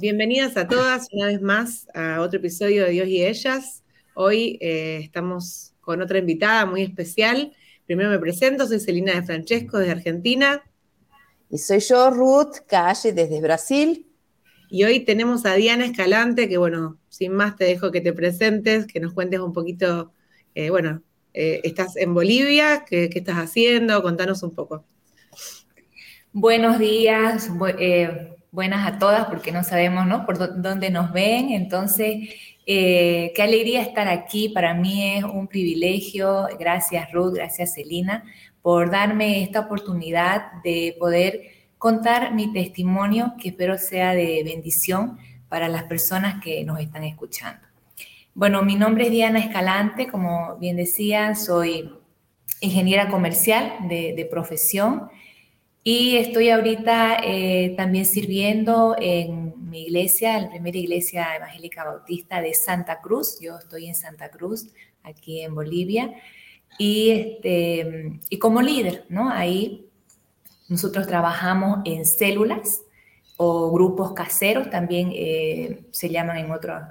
Bienvenidas a todas una vez más a otro episodio de Dios y Ellas. Hoy eh, estamos con otra invitada muy especial. Primero me presento, soy Celina de Francesco desde Argentina. Y soy yo, Ruth Calle, desde Brasil. Y hoy tenemos a Diana Escalante, que bueno, sin más te dejo que te presentes, que nos cuentes un poquito, eh, bueno, eh, estás en Bolivia, ¿qué, ¿qué, estás haciendo? Contanos un poco. Buenos días, buenas a todas, porque no sabemos ¿no? por dónde nos ven. Entonces, eh, qué alegría estar aquí. Para mí es un privilegio. Gracias, Ruth, gracias, Celina, por darme esta oportunidad de poder contar mi testimonio, que espero sea de bendición para las personas que nos están escuchando. Bueno, mi nombre es Diana Escalante, como bien decía, soy ingeniera comercial de, de profesión. Y estoy ahorita eh, también sirviendo en mi iglesia, la primera iglesia evangélica bautista de Santa Cruz. Yo estoy en Santa Cruz, aquí en Bolivia. Y, este, y como líder, ¿no? Ahí nosotros trabajamos en células o grupos caseros, también eh, se llaman en, otros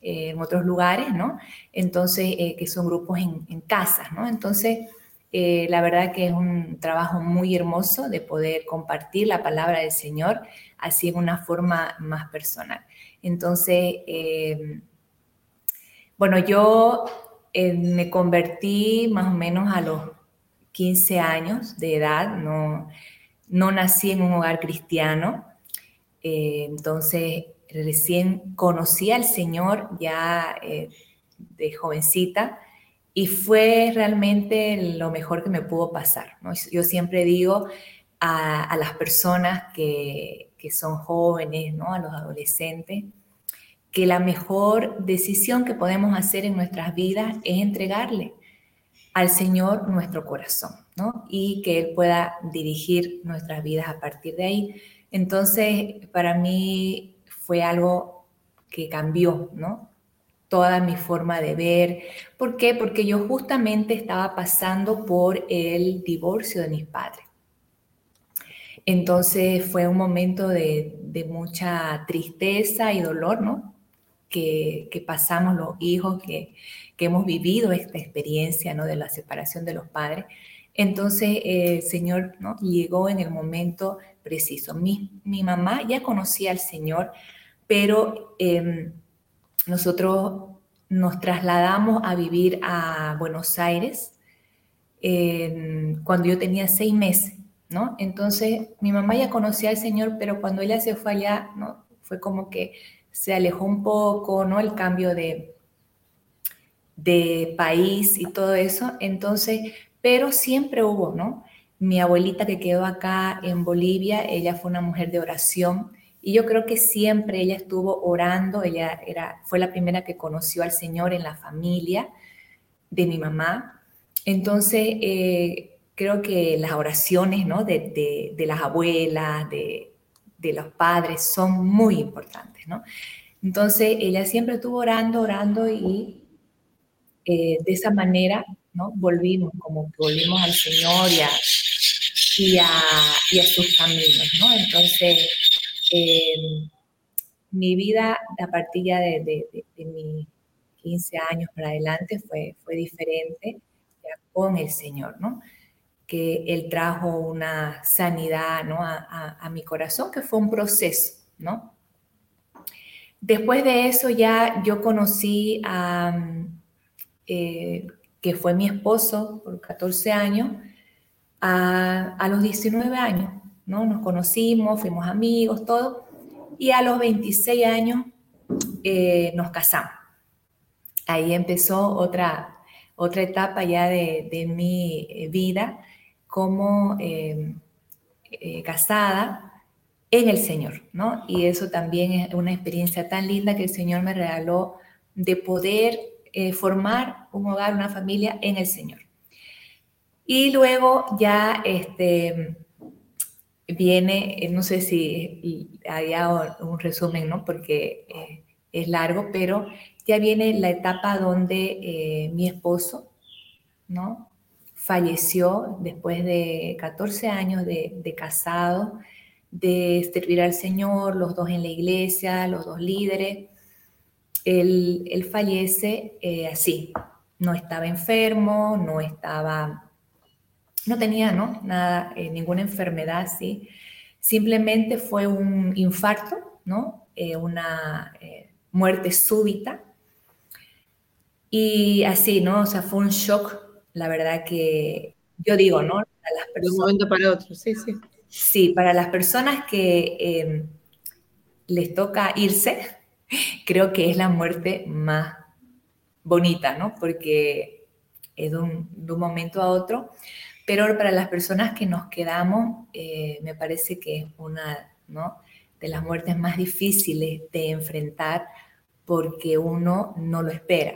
eh, en otros lugares, ¿no? Entonces, que son grupos en, en casas, ¿no? Entonces, eh, la verdad que es un trabajo muy hermoso de poder compartir la palabra del Señor así en una forma más personal. Entonces, eh, bueno, yo eh, me convertí más o menos a los 15 años de edad, no, no nací en un hogar cristiano, entonces recién conocí al Señor ya de jovencita y fue realmente lo mejor que me pudo pasar. Yo siempre digo a, las personas que, que, son jóvenes, ¿no? a los adolescentes, que la mejor decisión que podemos hacer en nuestras vidas es entregarle al Señor nuestro corazón, ¿no? Y que Él pueda dirigir nuestras vidas a partir de ahí. Entonces, para mí fue algo que cambió, ¿no? Toda mi forma de ver. ¿Por qué? Porque yo justamente estaba pasando por el divorcio de mis padres. Entonces fue un momento de, mucha tristeza y dolor, ¿no? Que, pasamos los hijos, que, hemos vivido esta experiencia, ¿no? De la separación de los padres. Entonces el Señor, ¿no? Llegó en el momento preciso. Mi, mamá ya conocía al Señor, pero... Em, nosotros nos trasladamos a vivir a Buenos Aires cuando yo tenía seis meses, ¿no? Entonces, mi mamá ya conocía al Señor, pero cuando ella se fue allá, ¿no? Fue como que se alejó un poco, ¿no? El cambio de, de país y todo eso. Entonces, pero siempre hubo, ¿no? Mi abuelita que quedó acá en Bolivia, ella fue una mujer de oración y yo creo que siempre ella estuvo orando, ella era, fue la primera que conoció al Señor en la familia de mi mamá. Entonces, eh, creo que las oraciones ¿no? de, de, las abuelas, de, de, los padres, son muy importantes. ¿no? Entonces, ella siempre estuvo orando, orando y eh, de esa manera ¿no? volvimos, como que volvimos al Señor y a, y a, y a sus caminos. ¿no? Entonces, Em, mi vida a partir ya de, mis 15 años para adelante fue, fue diferente con el Señor, ¿no? Que Él trajo una sanidad, ¿no? A, mi corazón, que fue un proceso, ¿no? Después de eso ya yo conocí a, eh, que fue mi esposo por 14 años, a, a los 19 años. ¿No? Nos conocimos, fuimos amigos, todo. Y a los 26 años eh, nos casamos. Ahí empezó otra, otra etapa ya de, mi eh, vida como eh, casada en el Señor, ¿no? Y eso también es una experiencia tan linda que el Señor me regaló de poder formar un hogar, una familia en el Señor. Y luego ya, este, viene, eh, no sé si haya un resumen, ¿no? Porque eh, es largo, pero ya viene la etapa donde eh, mi esposo, ¿no? Falleció después de 14 años de, casado. de servir al Señor, los dos en la iglesia, los dos líderes. Él, fallece eh, así, no estaba enfermo, no estaba, no tenía ¿no? nada, eh, ninguna enfermedad así, simplemente fue un infarto, ¿no? Eh, una muerte súbita. Y así, ¿no? O sea, fue un shock, la verdad que yo digo, ¿no? De un momento para otro, sí, sí. Sí, para las personas que em, les toca irse, creo que es la muerte más bonita, ¿no? Porque es de un, momento a otro. Pero para las personas que nos quedamos, eh, me parece que es una ¿no? de las muertes más difíciles de enfrentar porque uno no lo espera.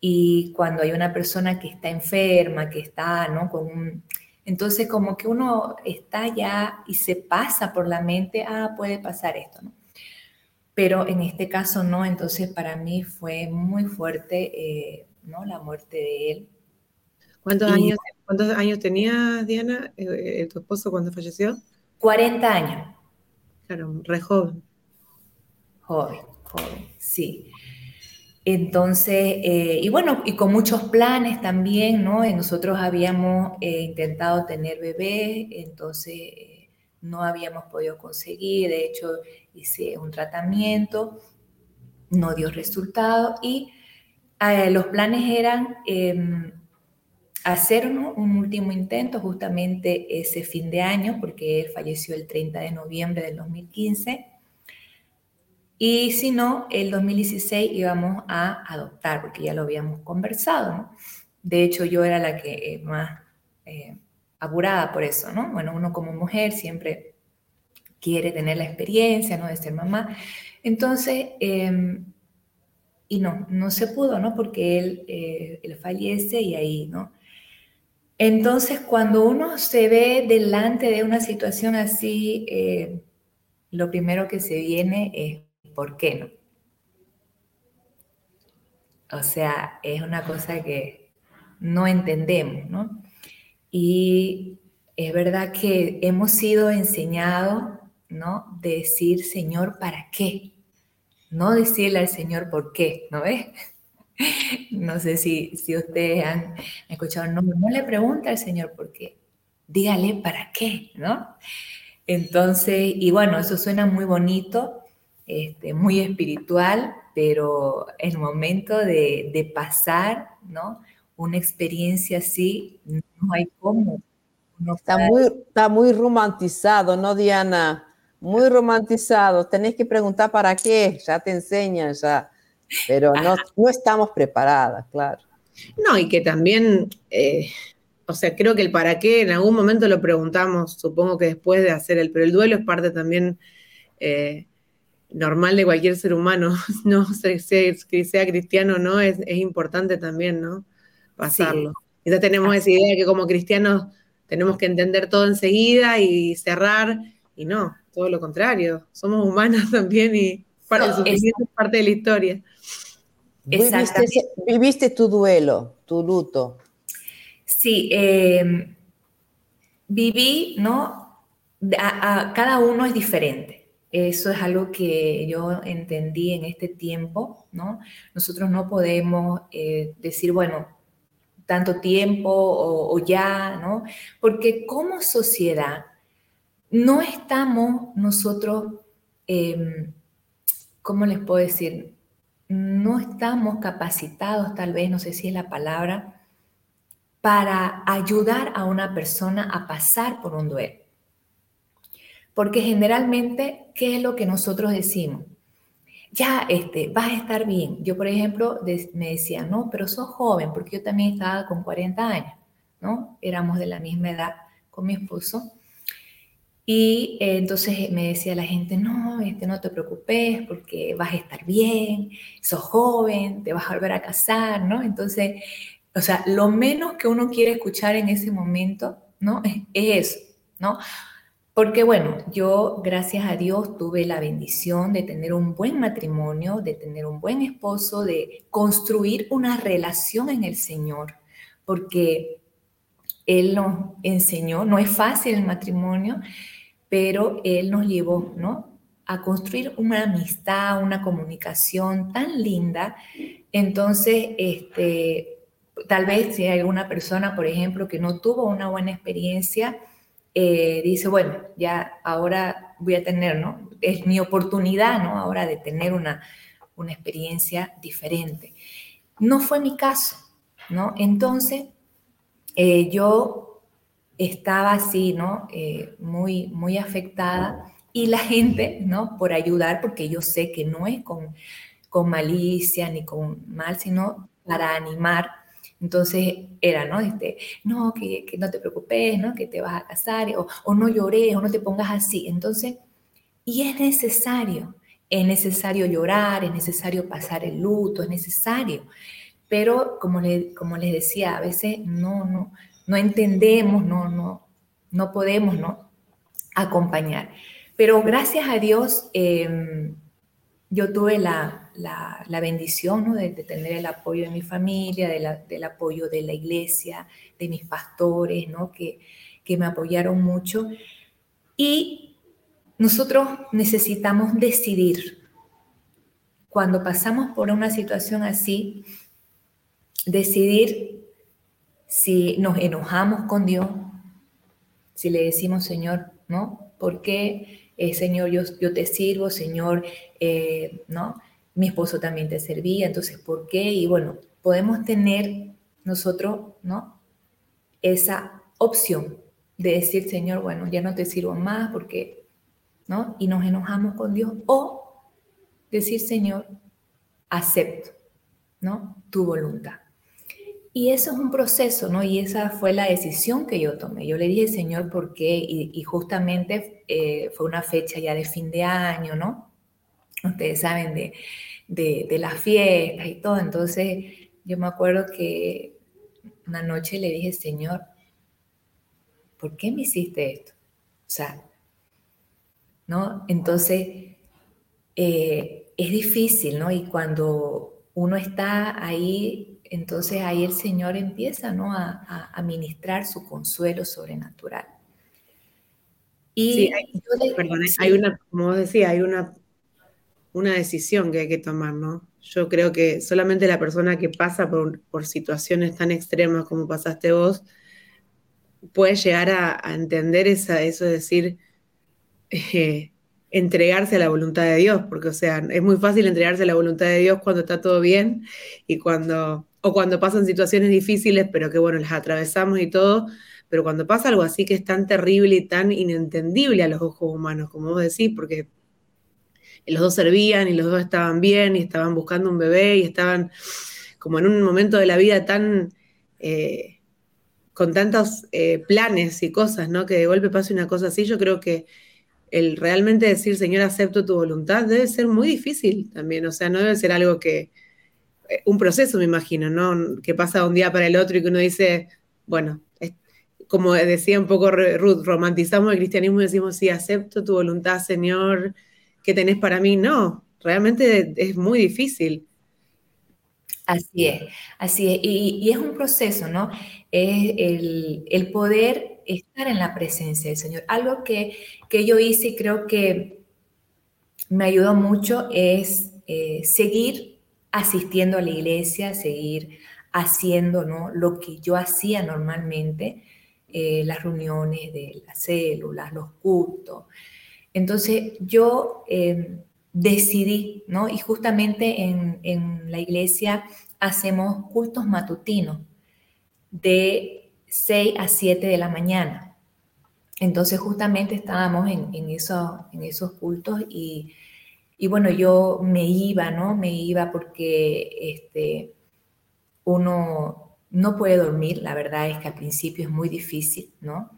Y cuando hay una persona que está enferma, que está ¿no? con un entonces, como que uno está ya y se pasa por la mente, ah, puede pasar esto, ¿no? Pero en este caso no, entonces para mí fue muy fuerte, eh, ¿no? La muerte de él. ¿Cuántos, años, ¿cuántos años tenía Diana, eh, eh, tu esposo, cuando falleció? 40 años. Claro, re joven. Joven, joven, sí. Entonces, eh, y bueno, y con muchos planes también, ¿no? nosotros habíamos eh, intentado tener bebés, entonces eh, no habíamos podido conseguir, de hecho hice un tratamiento, no dio resultado y los planes eran em, hacer un último intento justamente ese fin de año, porque él falleció el 30 de noviembre del 2015 y si no, el 2016 íbamos a adoptar, porque ya lo habíamos conversado. De hecho, yo era la que eh, más eh, apurada por eso, ¿no? Bueno, uno como mujer siempre quiere tener la experiencia, ¿no? De ser mamá. Entonces, em, y no, no se pudo, ¿no? Porque él, eh, él fallece y ahí, ¿no? Entonces, cuando uno se ve delante de una situación así, lo primero que se viene es ¿por qué no? O sea, es una cosa que no entendemos, ¿no? Y es verdad que hemos sido enseñados, ¿no? De decir, Señor, ¿para qué? No decirle al Señor por qué, ¿no ves? No sé si, si ustedes han escuchado, no, no le pregunta al Señor por qué, dígale para qué, ¿no? Entonces, y bueno, eso suena muy bonito, este, muy espiritual, pero el momento de, pasar, ¿no? Una experiencia así, no hay cómo. está, muy, está muy romantizado, ¿no, Diana? Muy romantizado. Tenés que preguntar para qué, ya te enseñan, ya. Pero no, no estamos preparadas, claro. No, y que también, eh, o sea, creo que el para qué en algún momento lo preguntamos, supongo que después de hacer el, pero el duelo es parte también eh, normal de cualquier ser humano, no sé que sea cristiano o no, es, importante también, ¿no? Pasarlo. Ya tenemos esa idea de que como cristianos tenemos que entender todo enseguida y cerrar, y no, todo lo contrario, somos humanas también y para el sufrimiento es parte de la historia. Viviste, viviste, tu duelo, tu luto. Sí, em, viví, ¿no? cada uno es diferente. Eso es algo que yo entendí en este tiempo, ¿no? Nosotros no podemos eh, decir, bueno, tanto tiempo o, ya, ¿no? Porque como sociedad no estamos nosotros, em, ¿cómo les puedo decir? No estamos capacitados, tal vez, no sé si es la palabra, para ayudar a una persona a pasar por un duelo. Porque generalmente, ¿qué es lo que nosotros decimos? Ya, este, vas a estar bien. Yo, por ejemplo, me decía, no, pero sos joven, porque yo también estaba con 40 años, ¿no? Éramos de la misma edad con mi esposo. Y eh, entonces me decía la gente, no, este, no te preocupes porque vas a estar bien, sos joven, te vas a volver a casar, ¿no? Entonces, o sea, lo menos que uno quiere escuchar en ese momento, ¿no? Es, es eso, ¿no? Porque bueno, yo gracias a Dios tuve la bendición de tener un buen matrimonio, de tener un buen esposo, de construir una relación en el Señor, porque Él nos enseñó, no es fácil el matrimonio, pero Él nos llevó, ¿no? A construir una amistad, una comunicación tan linda. Entonces, este, tal vez si hay alguna persona, por ejemplo, que no tuvo una buena experiencia, eh, dice, bueno, ya ahora voy a tener, ¿no? Es mi oportunidad, ¿no? Ahora de tener una, una experiencia diferente. No fue mi caso, ¿no? Entonces, eh, yo estaba así, ¿no? Eh, muy, muy afectada y la gente, ¿no? Por ayudar, porque yo sé que no es con, con malicia ni con mal, sino para animar entonces era, ¿no? Este, no, que, no te preocupes, ¿no? Que te vas a casar, o, o no llores, o no te pongas así. Entonces, y es necesario, es necesario llorar, es necesario pasar el luto, es necesario. Pero como, le, como les decía, a veces no, no, no entendemos, no, no, no podemos, ¿no? Acompañar. Pero gracias a Dios, em, yo tuve la, la, bendición ¿no? de, tener el apoyo de mi familia, del apoyo de la iglesia, de mis pastores, ¿no? que, que me apoyaron mucho. Y nosotros necesitamos decidir, cuando pasamos por una situación así, decidir si nos enojamos con Dios, si le decimos, Señor, ¿no? ¿Por qué, eh, Señor, yo, te sirvo, Señor, eh, ¿no? mi esposo también te servía, entonces, ¿por qué? Y bueno, podemos tener nosotros, ¿no? Esa opción de decir, Señor, bueno, ya no te sirvo más porque, ¿no? Y nos enojamos con Dios. O decir, Señor, acepto, ¿no? Tu voluntad. Y eso es un proceso, ¿no? Y esa fue la decisión que yo tomé. Yo le dije, Señor, ¿por qué? Y, justamente eh, fue una fecha ya de fin de año, ¿no? ustedes saben, de, de, las fiestas y todo. Entonces yo me acuerdo que una noche le dije, Señor, ¿por qué me hiciste esto? O sea, ¿no? Entonces, eh, es difícil, ¿no? Y cuando uno está ahí, entonces ahí el Señor empieza, ¿no? A, a, ministrar su consuelo sobrenatural. Y sí, hay, una, como decía, hay una una decisión que hay que tomar, ¿no? Yo creo que solamente la persona que pasa por, situaciones tan extremas como pasaste vos puede llegar a, entender esa, eso de decir, eh, entregarse a la voluntad de Dios, porque, o sea, es muy fácil entregarse a la voluntad de Dios cuando está todo bien y cuando, o cuando pasan situaciones difíciles, pero que, bueno, las atravesamos y todo, pero cuando pasa algo así que es tan terrible y tan inentendible a los ojos humanos, como vos decís, porque los dos servían y los dos estaban bien y estaban buscando un bebé y estaban como en un momento de la vida tan... Eh, con tantos eh, planes y cosas, ¿no? Que de golpe pase una cosa así, yo creo que el realmente decir, Señor, acepto tu voluntad, debe ser muy difícil también, o sea, no debe ser algo que, un proceso me imagino, ¿no? Que pasa de un día para el otro y que uno dice, bueno, como decía un poco Ruth, romantizamos el cristianismo y decimos, sí, acepto tu voluntad, Señor, que tenés para mí. No, realmente es muy difícil. Así es, así es. Y, es un proceso, ¿no? Es el, poder estar en la presencia del Señor. Algo que, que yo hice y creo que me ayudó mucho es eh, seguir asistiendo a la iglesia, seguir haciendo ¿no? lo que yo hacía normalmente, eh, las reuniones de las células, los cultos, entonces yo em, decidí, ¿no? Y justamente en, la iglesia hacemos cultos matutinos de 6 a 7 de la mañana. Entonces justamente estábamos en, en, en esos cultos y, bueno, yo me iba, ¿no? Me iba porque este, uno no puede dormir, la verdad es que al principio es muy difícil, ¿no?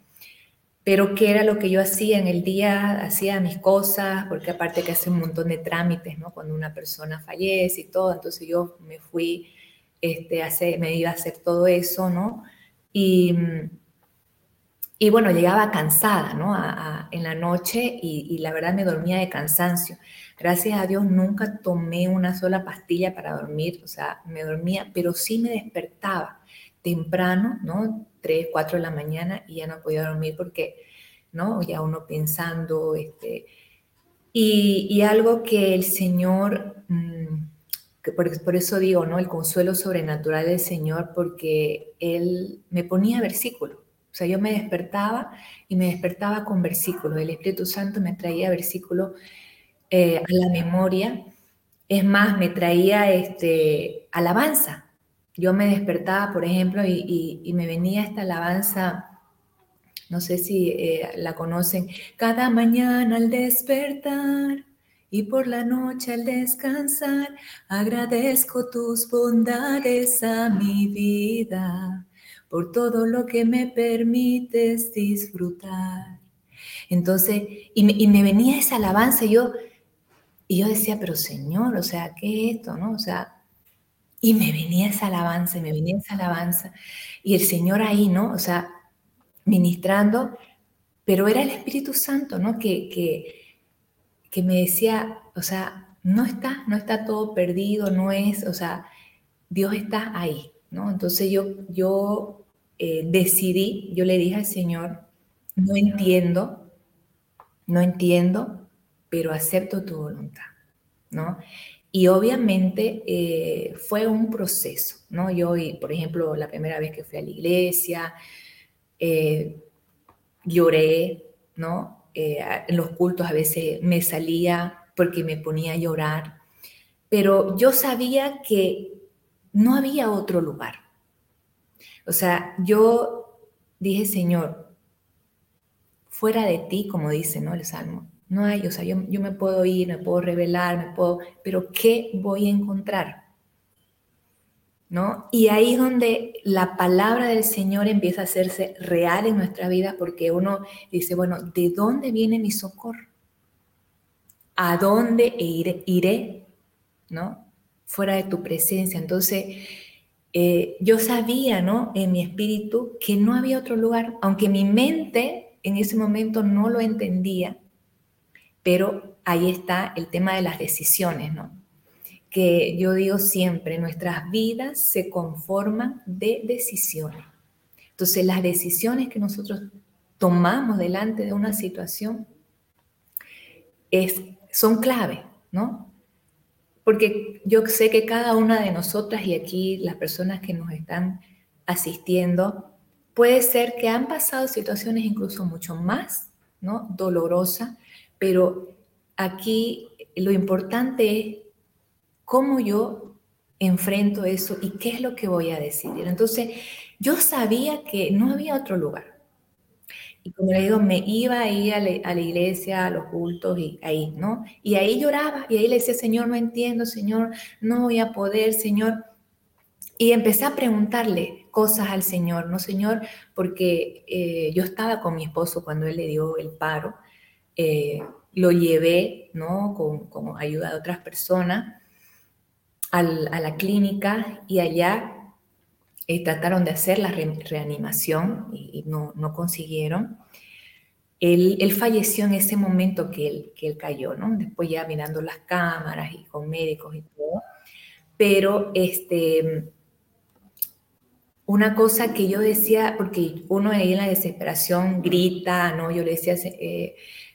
pero qué era lo que yo hacía en el día, hacía mis cosas, porque aparte que hace un montón de trámites, ¿no? Cuando una persona fallece y todo, entonces yo me fui, este, hacer, me iba a hacer todo eso, ¿no? Y, y bueno, llegaba cansada, ¿no? en la noche y, y, la verdad me dormía de cansancio. Gracias a Dios nunca tomé una sola pastilla para dormir, o sea, me dormía, pero sí me despertaba temprano, ¿no? 3, 4 de la mañana y ya no podía dormir porque ¿no? Ya uno pensando, este, y, algo que el Señor, mm, que por, por, eso digo, ¿no? El consuelo sobrenatural del Señor, porque Él me ponía versículos. O sea, yo me despertaba y me despertaba con versículos. El Espíritu Santo me traía versículos eh, a la memoria. Es más, me traía este, alabanza. Yo me despertaba, por ejemplo, y, y me venía esta alabanza no sé si eh, la conocen, cada mañana al despertar y por la noche al descansar, agradezco tus bondades a mi vida, por todo lo que me permites disfrutar. Entonces, y me, venía esa alabanza y yo, y yo decía, pero Señor, o sea, ¿qué es esto? ¿No? O sea, y me venía esa alabanza, y me venía esa alabanza, y el Señor ahí, ¿no? O sea, ministrando, pero era el Espíritu Santo, ¿no? Que, que, me decía, o sea, no está, no está todo perdido, no es, o sea, Dios está ahí, ¿no? Entonces yo, yo eh, decidí, yo le dije al Señor, no entiendo, no entiendo, pero acepto tu voluntad, ¿no? Y obviamente eh, fue un proceso, ¿no? Yo, por ejemplo, la primera vez que fui a la iglesia, eh, lloré, ¿no? Eh, en los cultos a veces me salía porque me ponía a llorar, pero yo sabía que no había otro lugar. O sea, yo dije, Señor, fuera de ti, como dice, ¿no? El Salmo, no hay, o sea, yo, yo me puedo ir, me puedo revelar, me puedo, pero ¿qué voy a encontrar? ¿no? Y ahí es donde la palabra del Señor empieza a hacerse real en nuestra vida porque uno dice, bueno, ¿de dónde viene mi socorro? ¿A dónde iré? iré ¿No? Fuera de tu presencia. Entonces, eh, yo sabía, ¿no? En mi espíritu que no había otro lugar, aunque mi mente en ese momento no lo entendía, pero ahí está el tema de las decisiones, ¿no? que yo digo siempre, nuestras vidas se conforman de decisiones. Entonces, las decisiones que nosotros tomamos delante de una situación es, son clave, ¿no? Porque yo sé que cada una de nosotras y aquí las personas que nos están asistiendo, puede ser que han pasado situaciones incluso mucho más, ¿no? Dolorosas, pero aquí lo importante es cómo yo enfrento eso y qué es lo que voy a decidir. Entonces, yo sabía que no había otro lugar. Y como le digo, me iba a, a la iglesia, a los cultos y ahí, ¿no? Y ahí lloraba y ahí le decía, Señor, no entiendo, Señor, no voy a poder, Señor. Y empecé a preguntarle cosas al Señor, ¿no, Señor? Porque eh, yo estaba con mi esposo cuando él le dio el paro. Eh, lo llevé, ¿no? Con, con ayuda de otras personas a la clínica y allá eh, trataron de hacer la reanimación y, no, no, consiguieron. Él, él, falleció en ese momento que él, que él cayó, ¿no? Después ya mirando las cámaras y con médicos y todo. Pero este, una cosa que yo decía, porque uno ahí en la desesperación grita, ¿no? Yo le decía,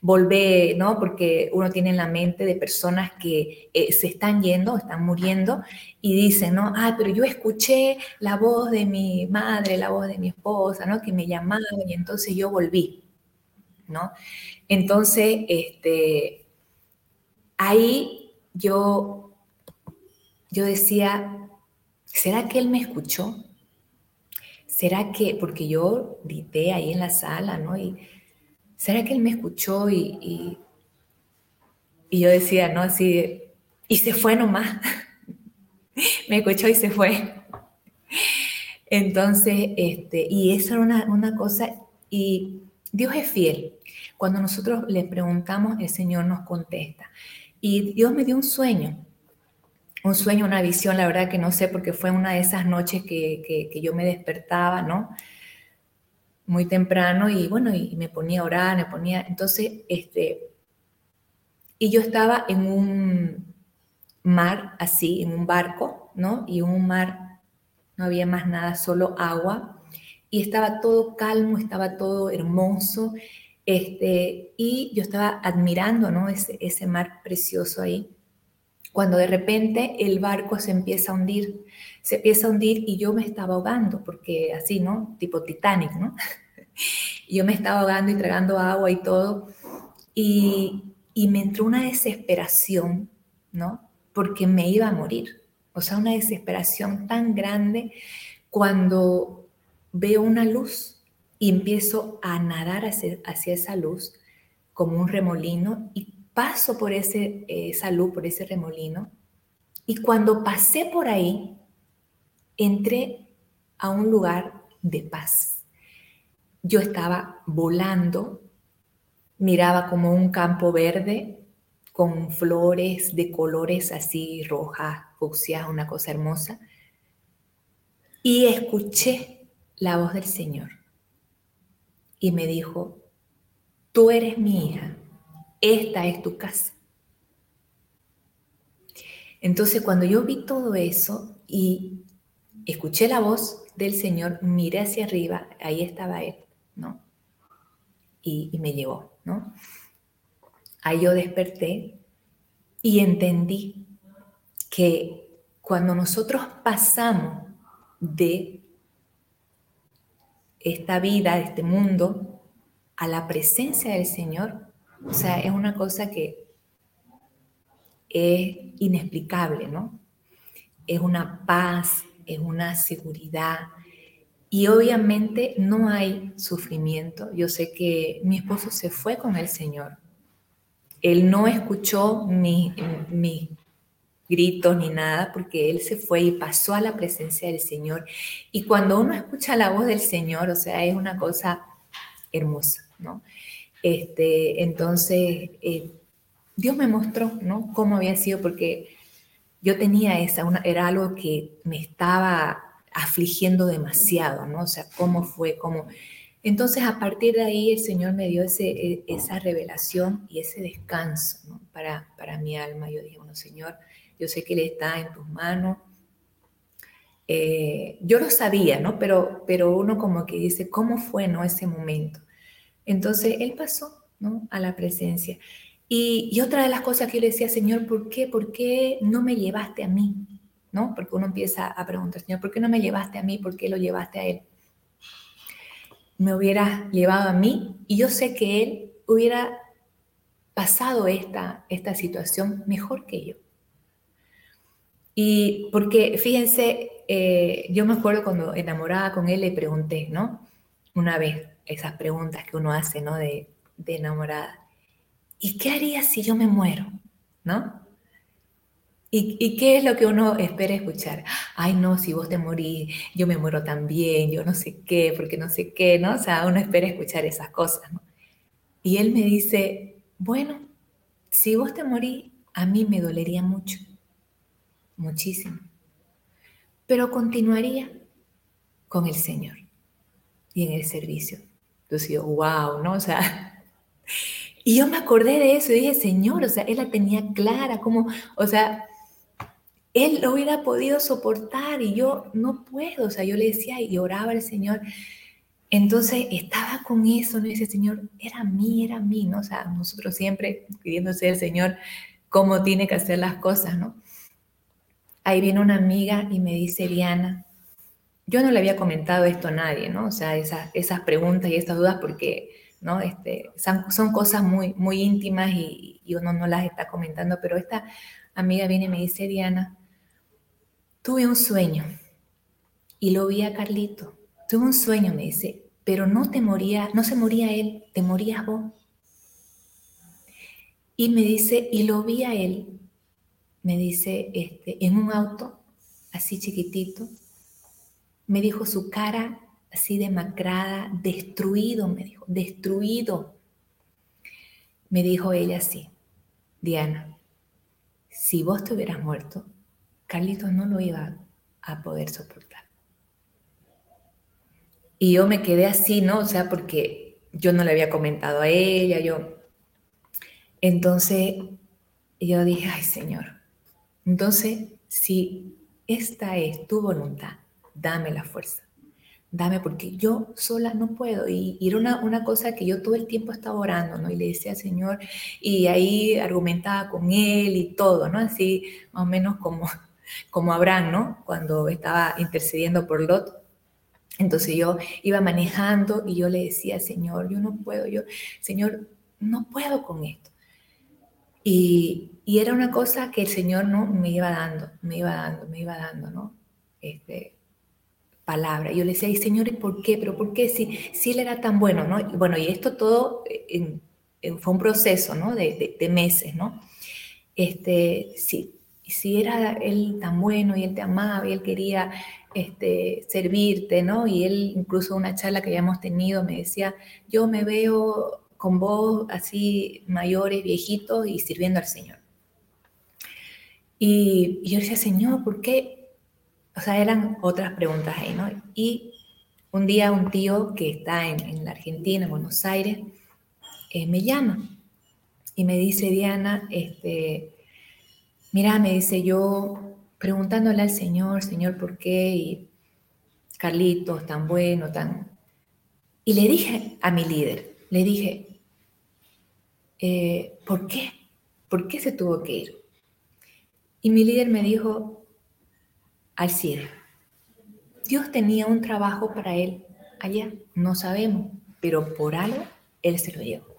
volver, ¿no? Porque uno tiene en la mente de personas que eh, se están yendo, están muriendo y dicen, ¿no? Ah, pero yo escuché la voz de mi madre, la voz de mi esposa, ¿no? Que me llamaban y entonces yo volví, ¿no? Entonces, este, ahí yo, yo decía, ¿será que él me escuchó? ¿Será que, porque yo grité ahí en la sala, ¿no? ¿Será que él me escuchó? Y, y, yo decía, ¿no? Así, y se fue nomás. me escuchó y se fue. Entonces, este, y eso era una, una cosa, y Dios es fiel. Cuando nosotros le preguntamos, el Señor nos contesta. Y Dios me dio un sueño, un sueño, una visión, la verdad que no sé, porque fue una de esas noches que, que, que yo me despertaba, ¿no? Muy temprano y bueno, y me ponía a orar, me ponía, entonces, este, y yo estaba en un mar así, en un barco, ¿no? Y un mar, no había más nada, solo agua, y estaba todo calmo, estaba todo hermoso, Este, y yo estaba admirando ¿no? ese, ese mar precioso ahí, cuando de repente el barco se empieza a hundir, se empieza a hundir y yo me estaba ahogando, porque así, ¿no? Tipo Titanic, ¿no? Yo me estaba ahogando y tragando agua y todo, y, y me entró una desesperación, ¿no? Porque me iba a morir, o sea, una desesperación tan grande cuando veo una luz y empiezo a nadar hacia, esa luz como un remolino y paso por ese, esa luz, por ese remolino. Y cuando pasé por ahí, entré a un lugar de paz. Yo estaba volando, miraba como un campo verde con flores de colores así rojas, fucsias, una cosa hermosa. Y escuché la voz del Señor y me dijo, tú eres mi hija, esta es tu casa. Entonces cuando yo vi todo eso y escuché la voz del Señor, miré hacia arriba, ahí estaba Él, ¿no? Y, me llegó, ¿no? Ahí yo desperté y entendí que cuando nosotros pasamos de esta vida, de este mundo, a la presencia del Señor, o sea, es una cosa que es inexplicable, ¿no? Es una paz, es una seguridad. Y obviamente no hay sufrimiento. Yo sé que mi esposo se fue con el Señor. Él no escuchó mi, mi gritos ni nada, porque él se fue y pasó a la presencia del Señor. Y cuando uno escucha la voz del Señor, o sea, es una cosa hermosa, ¿no? Este, entonces, eh, Dios me mostró, ¿no? Cómo había sido, porque yo tenía esa, una, era algo que me estaba afligiendo demasiado, ¿no? O sea, cómo fue, cómo... Entonces, a partir de ahí, el Señor me dio ese, e, esa revelación y ese descanso para, para mi alma. Yo dije, bueno, Señor, yo sé que Él está en tus manos. Eh, yo lo sabía, ¿no? Pero, pero uno como que dice, ¿cómo fue, ¿no? Ese momento. Entonces, Él pasó, ¿no? A la presencia. Y, y, otra de las cosas que yo le decía, Señor, ¿por qué? ¿Por qué no me llevaste a mí? ¿No? Porque uno empieza a preguntar, Señor, ¿por qué no me llevaste a mí? ¿Por qué lo llevaste a Él? Me hubiera llevado a mí y yo sé que Él hubiera pasado esta, esta situación mejor que yo. Y porque, fíjense, eh, yo me acuerdo cuando enamorada con él le pregunté, ¿no? Una vez, esas preguntas que uno hace, ¿no? De, de enamorada. ¿Y qué haría si yo me muero? ¿No? ¿Y, ¿Y, qué es lo que uno espera escuchar? Ay, no, si vos te morís, yo me muero también, yo no sé qué, porque no sé qué, ¿no? O sea, uno espera escuchar esas cosas, ¿no? Y él me dice, bueno, si vos te morís, a mí me dolería mucho muchísimo. Pero continuaría con el Señor y en el servicio. Entonces yo, wow, ¿no? O sea, y yo me acordé de eso y dije, Señor, o sea, Él la tenía clara, como, o sea, Él lo hubiera podido soportar y yo no puedo, o sea, yo le decía y oraba al Señor. Entonces estaba con eso, ¿no? dice, Señor, era mí, era mí, ¿no? O sea, nosotros siempre pidiéndose al Señor cómo tiene que hacer las cosas, ¿no? ahí viene una amiga y me dice, Diana, yo no le había comentado esto a nadie, ¿no? O sea, esas, preguntas y estas dudas porque, ¿no? Este, son, cosas muy, muy íntimas y, uno no las está comentando, pero esta amiga viene y me dice, Diana, tuve un sueño y lo vi a Carlito. Tuve un sueño, me dice, pero no te moría, no se moría él, te morías vos. Y me dice, y lo vi a él me dice, este, en un auto, así chiquitito, me dijo su cara así demacrada, destruido, me dijo, destruido. Me dijo ella así, Diana, si vos te hubieras muerto, Carlitos no lo iba a poder soportar. Y yo me quedé así, ¿no? O sea, porque yo no le había comentado a ella, yo... Entonces yo dije, ay Señor, entonces, si esta es tu voluntad, dame la fuerza, dame, porque yo sola no puedo. Y, era una, una, cosa que yo todo el tiempo estaba orando, ¿no? Y le decía al Señor, y ahí argumentaba con Él y todo, ¿no? Así más o menos como, como Abraham, ¿no? Cuando estaba intercediendo por Lot. Entonces yo iba manejando y yo le decía, Señor, yo no puedo, yo, Señor, no puedo con esto. Y, y era una cosa que el Señor no me iba dando, me iba dando, me iba dando, ¿no? Este, palabra. Yo le decía, Señor, ¿y por qué? ¿Pero por qué si, si él era tan bueno? ¿no? Y bueno, y esto todo fue un proceso, ¿no? De, de, meses, ¿no? Este, si, si era él tan bueno y él te amaba y él quería este, servirte, ¿no? Y él, incluso una charla que habíamos tenido, me decía, yo me veo con vos así mayores, viejitos y sirviendo al Señor. Y, y yo decía, Señor, ¿por qué? o sea, eran otras preguntas ahí, ¿no? Y un día un tío que está en, la Argentina, en Buenos Aires, eh, me llama y me dice, Diana, este, mira, me dice yo, preguntándole al Señor, Señor, ¿por qué? Y Carlitos, tan bueno, tan... Y le dije a mi líder, le dije, eh, ¿por qué? ¿Por qué se tuvo que ir? Y mi líder me dijo, al cielo. Dios tenía un trabajo para él allá, no sabemos, pero por algo él se lo llevó,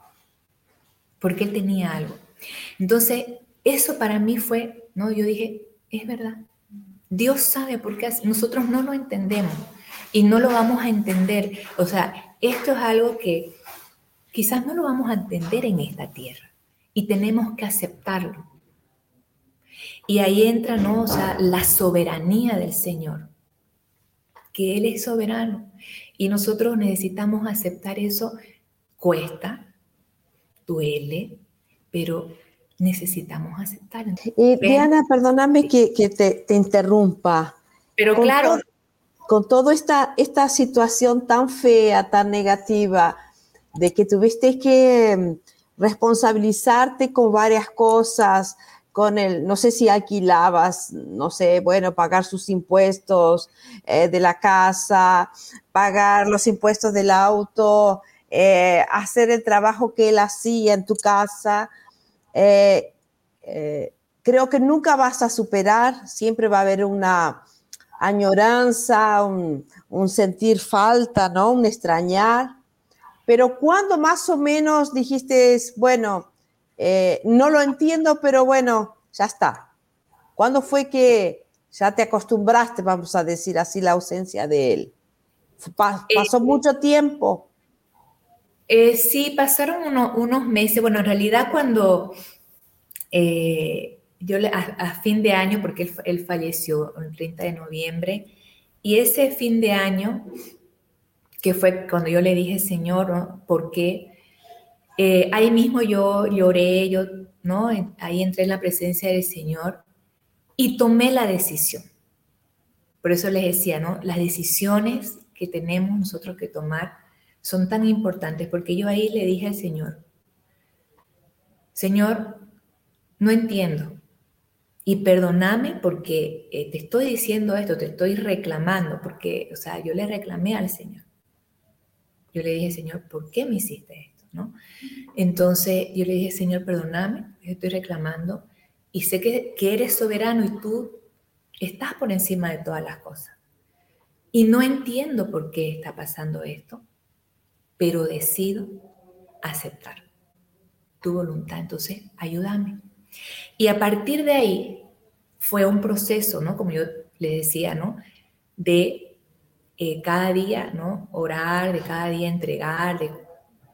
porque él tenía algo. Entonces, eso para mí fue, ¿no? Yo dije, es verdad, Dios sabe por qué nosotros no lo entendemos y no lo vamos a entender. O sea, esto es algo que quizás no lo vamos a entender en esta tierra y tenemos que aceptarlo. Y ahí entra, ¿no? O sea, la soberanía del Señor, que Él es soberano. Y nosotros necesitamos aceptar eso. Cuesta, duele, pero necesitamos aceptarlo. Y Diana, perdóname que, te, interrumpa. Pero claro. con toda esta, esta situación tan fea, tan negativa, de que tuviste que mm, responsabilizarte con varias cosas, con el, no sé si alquilabas, no sé, bueno, pagar sus impuestos eh, de la casa, pagar los impuestos del auto, eh, hacer el trabajo que él hacía en tu casa. Eh, creo que nunca vas a superar, siempre va a haber una añoranza, un, un sentir falta, ¿no? Un extrañar. Pero cuando más o menos dijiste, bueno, eh, no lo entiendo, pero bueno, ya está. ¿Cuándo fue que ya te acostumbraste, vamos a decir así, la ausencia de él? ¿Pasó eh, mucho tiempo? Eh, sí, pasaron unos meses. Bueno, en realidad cuando yo a, fin de año, porque él, falleció el 30 de noviembre, y ese fin de año, que fue cuando yo le dije, Señor, ¿por qué? Eh, ahí mismo yo lloré, yo, ¿no? Ahí entré en la presencia del Señor y tomé la decisión. Por eso les decía, ¿no? Las decisiones que tenemos nosotros que tomar son tan importantes, porque yo ahí le dije al Señor, Señor, no entiendo. Y perdóname porque eh, te estoy diciendo esto, te estoy reclamando, porque, o sea, yo le reclamé al Señor. Yo le dije, Señor, ¿por qué me hiciste esto? Entonces yo le dije, Señor, perdóname, estoy reclamando y sé que, que eres soberano y tú estás por encima de todas las cosas. Y no entiendo por qué está pasando esto, pero decido aceptar tu voluntad. Entonces, ayúdame. Y a partir de ahí fue un proceso, ¿no? Como yo les decía, ¿no? De eh, cada día, ¿no? Orar, de cada día entregar, de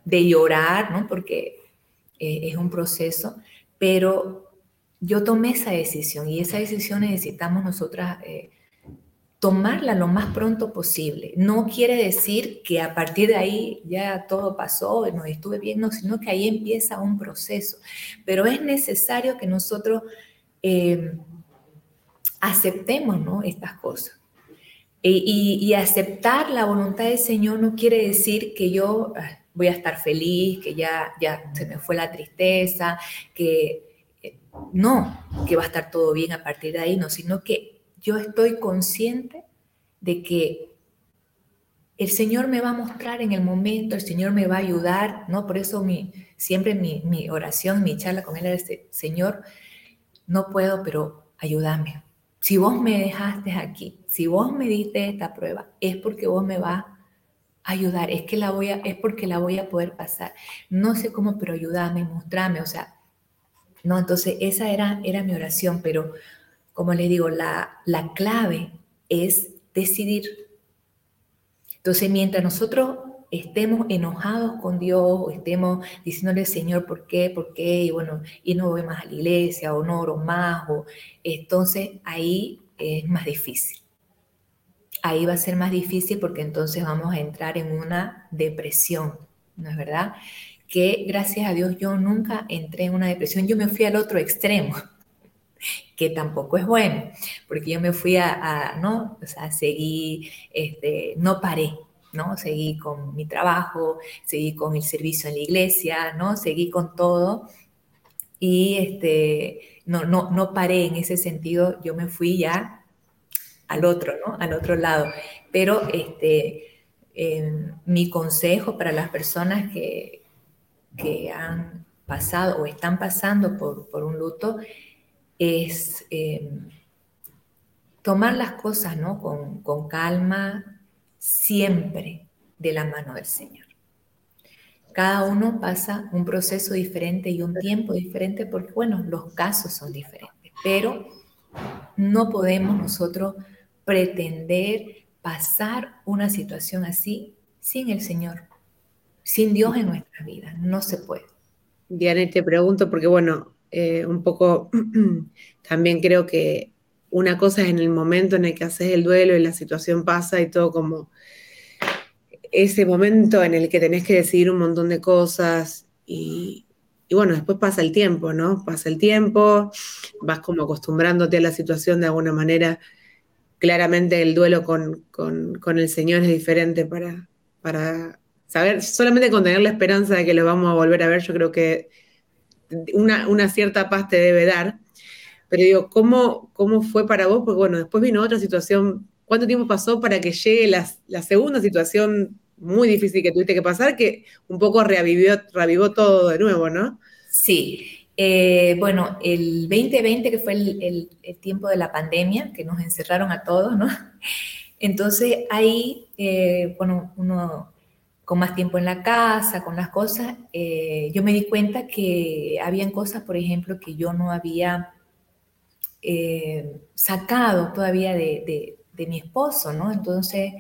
de llorar, ¿no? Porque eh, es un proceso, pero yo tomé esa decisión y esa decisión necesitamos nosotras eh, tomarla lo más pronto posible. No quiere decir que a partir de ahí ya todo pasó, no estuve bien, no, sino que ahí empieza un proceso. Pero es necesario que nosotros eh, aceptemos ¿no? estas cosas. Y, y, aceptar la voluntad del Señor no quiere decir que yo voy a estar feliz, que ya, ya se me fue la tristeza, que eh, no, que va a estar todo bien a partir de ahí, no, sino que yo estoy consciente de que el Señor me va a mostrar en el momento, el Señor me va a ayudar, ¿no? Por eso mi, siempre mi, oración, mi charla con Él era este, Señor, no puedo, pero ayúdame. Si vos me dejaste aquí, si vos me diste esta prueba, es porque vos me vas a ayudar, es, que la voy a, es porque la voy a poder pasar. No sé cómo, pero ayúdame, mostrame, o sea, no, entonces esa era, era mi oración, pero como les digo, la, la clave es decidir entonces, mientras nosotros estemos enojados con Dios o estemos diciéndole, Señor, ¿por qué? ¿Por qué? Y bueno, y no voy más a la iglesia o no oro más, o entonces ahí es más difícil. Ahí va a ser más difícil porque entonces vamos a entrar en una depresión, ¿no es verdad? Que gracias a Dios yo nunca entré en una depresión, yo me fui al otro extremo que tampoco es bueno, porque yo me fui a, ¿no? O sea, seguí, este, no paré, ¿no? Seguí con mi trabajo, seguí con el servicio en la iglesia, ¿no? Seguí con todo y este, no, no, no paré en ese sentido, yo me fui ya al otro, ¿no? Al otro lado. Pero este, em, mi consejo para las personas que, que han pasado o están pasando por, por un luto es em, tomar las cosas ¿no? con, calma, siempre de la mano del Señor. Cada uno pasa un proceso diferente y un tiempo diferente porque, bueno, los casos son diferentes, pero no podemos nosotros pretender pasar una situación así sin el Señor, sin Dios en nuestra vida. No se puede. Diana, te pregunto porque, bueno, eh, un poco, también creo que una cosa es en el momento en el que haces el duelo y la situación pasa y todo como ese momento en el que tenés que decidir un montón de cosas y, bueno, después pasa el tiempo, ¿no? Pasa el tiempo, vas como acostumbrándote a la situación de alguna manera. Claramente el duelo con, el Señor es diferente para, para saber, solamente con tener la esperanza de que lo vamos a volver a ver, yo creo que una, cierta paz te debe dar. Pero digo, ¿cómo, ¿cómo fue para vos? Porque bueno, después vino otra situación. ¿Cuánto tiempo pasó para que llegue la, segunda situación muy difícil que tuviste que pasar, que un poco reavivió, revivó todo de nuevo, ¿no? Sí. Eh, bueno, el 2020, que fue el, tiempo de la pandemia, que nos encerraron a todos, ¿no? Entonces ahí, eh, bueno, uno con más tiempo en la casa, con las cosas, eh, yo me di cuenta que habían cosas, por ejemplo, que yo no había eh, sacado todavía de, mi esposo, ¿no? Entonces,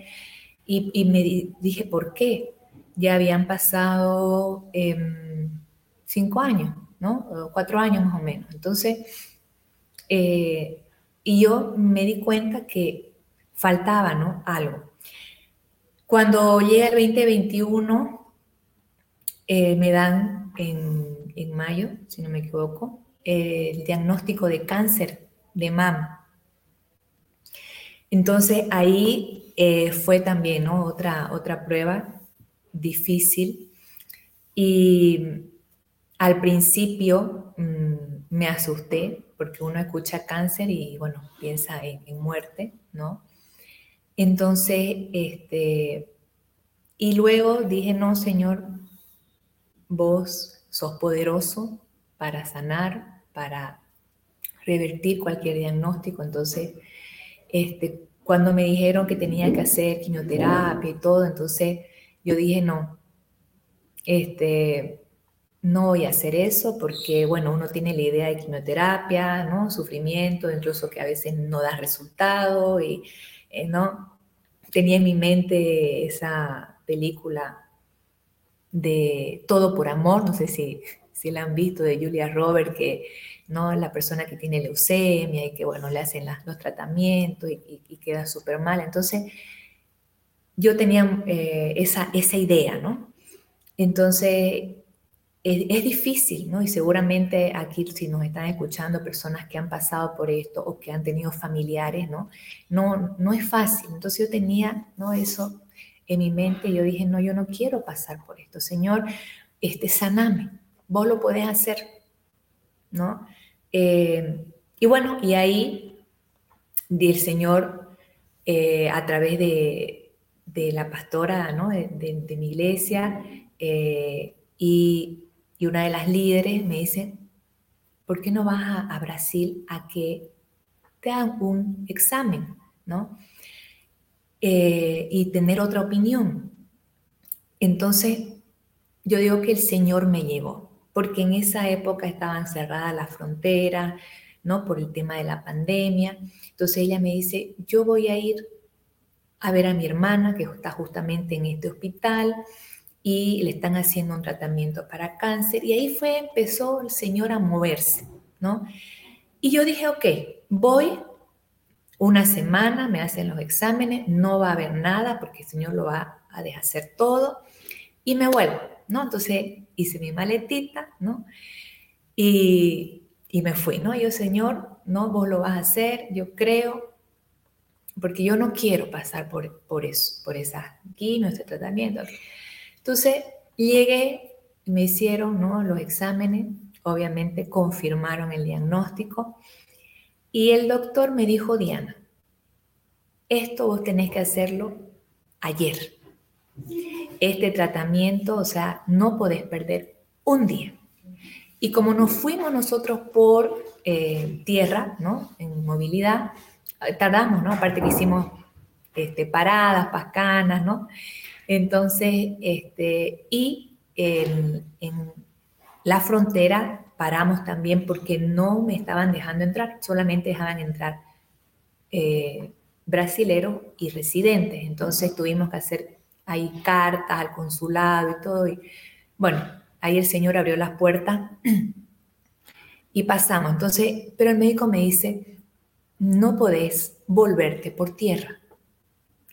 y, me dije, ¿por qué? Ya habían pasado em, cinco años, ¿no? cuatro años más o menos. Entonces, eh, y yo me di cuenta que faltaba, ¿no? Algo. Cuando llega el 2021, eh, me dan en, mayo, si no me equivoco, el diagnóstico de cáncer de mama. Entonces ahí eh, fue también otra, otra prueba difícil y al principio mm, me asusté porque uno escucha cáncer y bueno, piensa en, en muerte, ¿no? Entonces, este, y luego dije, no, Señor, vos sos poderoso para sanar, para revertir cualquier diagnóstico. Entonces, este, cuando me dijeron que tenía que hacer quimioterapia y todo, entonces yo dije, no, este, no voy a hacer eso porque, bueno, uno tiene la idea de quimioterapia, ¿no? Sufrimiento, incluso que a veces no da resultado y eh, ¿no? Tenía en mi mente esa película de Todo por Amor, no sé si, si la han visto, de Julia Roberts, que no la persona que tiene leucemia y que, bueno, le hacen los tratamientos y, queda súper mal. Entonces, yo tenía eh, esa, esa idea, ¿no? Entonces, es, difícil, ¿no? Y seguramente aquí, si nos están escuchando personas que han pasado por esto o que han tenido familiares, ¿no? No, no es fácil. Entonces yo tenía, ¿no? Eso en mi mente. Yo dije, no, yo no quiero pasar por esto. Señor, este, saname. Vos lo podés hacer, ¿no? Eh, y bueno, y ahí el Señor, eh, a través de, de la pastora ¿no? de, mi iglesia eh, y, una de las líderes me dice, ¿por qué no vas a, Brasil a que te hagan un examen? ¿no? Eh, y tener otra opinión. Entonces, yo digo que el Señor me llevó, porque en esa época estaban cerradas las fronteras, ¿no? Por el tema de la pandemia. Entonces ella me dice, yo voy a ir a ver a mi hermana que está justamente en este hospital y le están haciendo un tratamiento para cáncer. Y ahí fue, empezó el Señor a moverse, ¿no? Y yo dije, ok, voy una semana, me hacen los exámenes, no va a haber nada porque el Señor lo va a deshacer todo y me vuelvo, ¿no? Entonces hice mi maletita, ¿no? Y, y me fui, ¿no? Yo, Señor, no, vos lo vas a hacer, yo creo, porque yo no quiero pasar por, por eso, por esa quimio, ese tratamiento. Entonces, llegué, me hicieron ¿no? los exámenes, obviamente confirmaron el diagnóstico, y el doctor me dijo, Diana, esto vos tenés que hacerlo ayer. Este tratamiento, o sea, no podés perder un día. Y como nos fuimos nosotros por eh, tierra, ¿no? En movilidad, tardamos, ¿no? Aparte que hicimos este, paradas, pascanas, ¿no? Entonces, este, y en, la frontera paramos también porque no me estaban dejando entrar, solamente dejaban entrar eh, brasileros y residentes. Entonces tuvimos que hacer ahí cartas al consulado y todo. Y, bueno, ahí el señor abrió las puertas y pasamos. Entonces, pero el médico me dice, no podés volverte por tierra.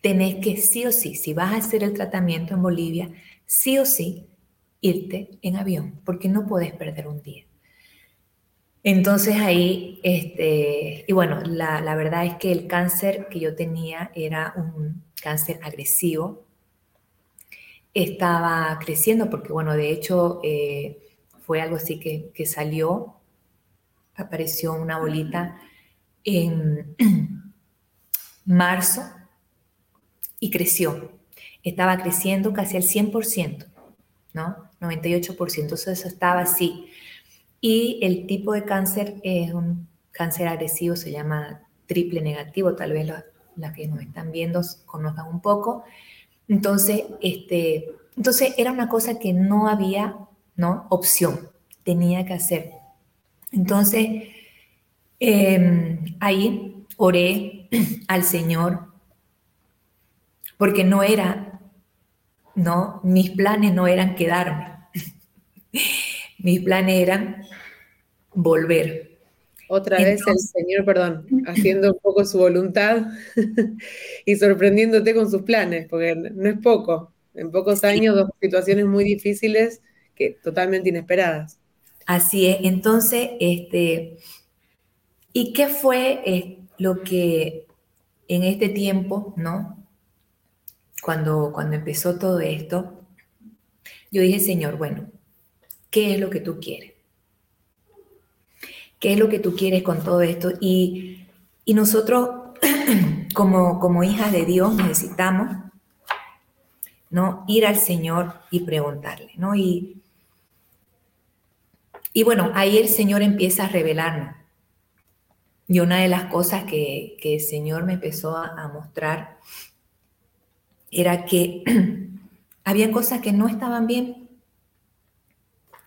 Tenés que sí o sí, si vas a hacer el tratamiento en Bolivia, sí o sí irte en avión, porque no podés perder un día. Entonces ahí, este, y bueno, la, verdad es que el cáncer que yo tenía era un cáncer agresivo. Estaba creciendo porque, bueno, de hecho eh, fue algo así que, que salió, apareció una bolita en marzo y creció. Estaba creciendo casi al 100%, ¿no? 98%, eso estaba así. Y el tipo de cáncer es un cáncer agresivo, se llama triple negativo, tal vez las que nos están viendo conozcan un poco. Entonces, este, entonces era una cosa que no había ¿no? opción, tenía que hacer. Entonces, Em, ahí oré al Señor porque no era, no, mis planes no eran quedarme. mis planes eran volver. Otra vez el Señor, perdón, haciendo un poco su voluntad y sorprendiéndote con sus planes, porque no es poco. En pocos años, dos situaciones muy difíciles que totalmente inesperadas. Así es. Entonces, este, ¿Y qué fue eh, lo que en este tiempo, ¿no? Cuando, cuando empezó todo esto, yo dije, Señor, bueno, ¿qué es lo que tú quieres? ¿Qué es lo que tú quieres con todo esto? Y, nosotros, como, como hijas de Dios, necesitamos ¿no? ir al Señor y preguntarle, ¿no? Y, y bueno, ahí el Señor empieza a revelarnos y una de las cosas que, el Señor me empezó a, mostrar era que había cosas que no estaban bien.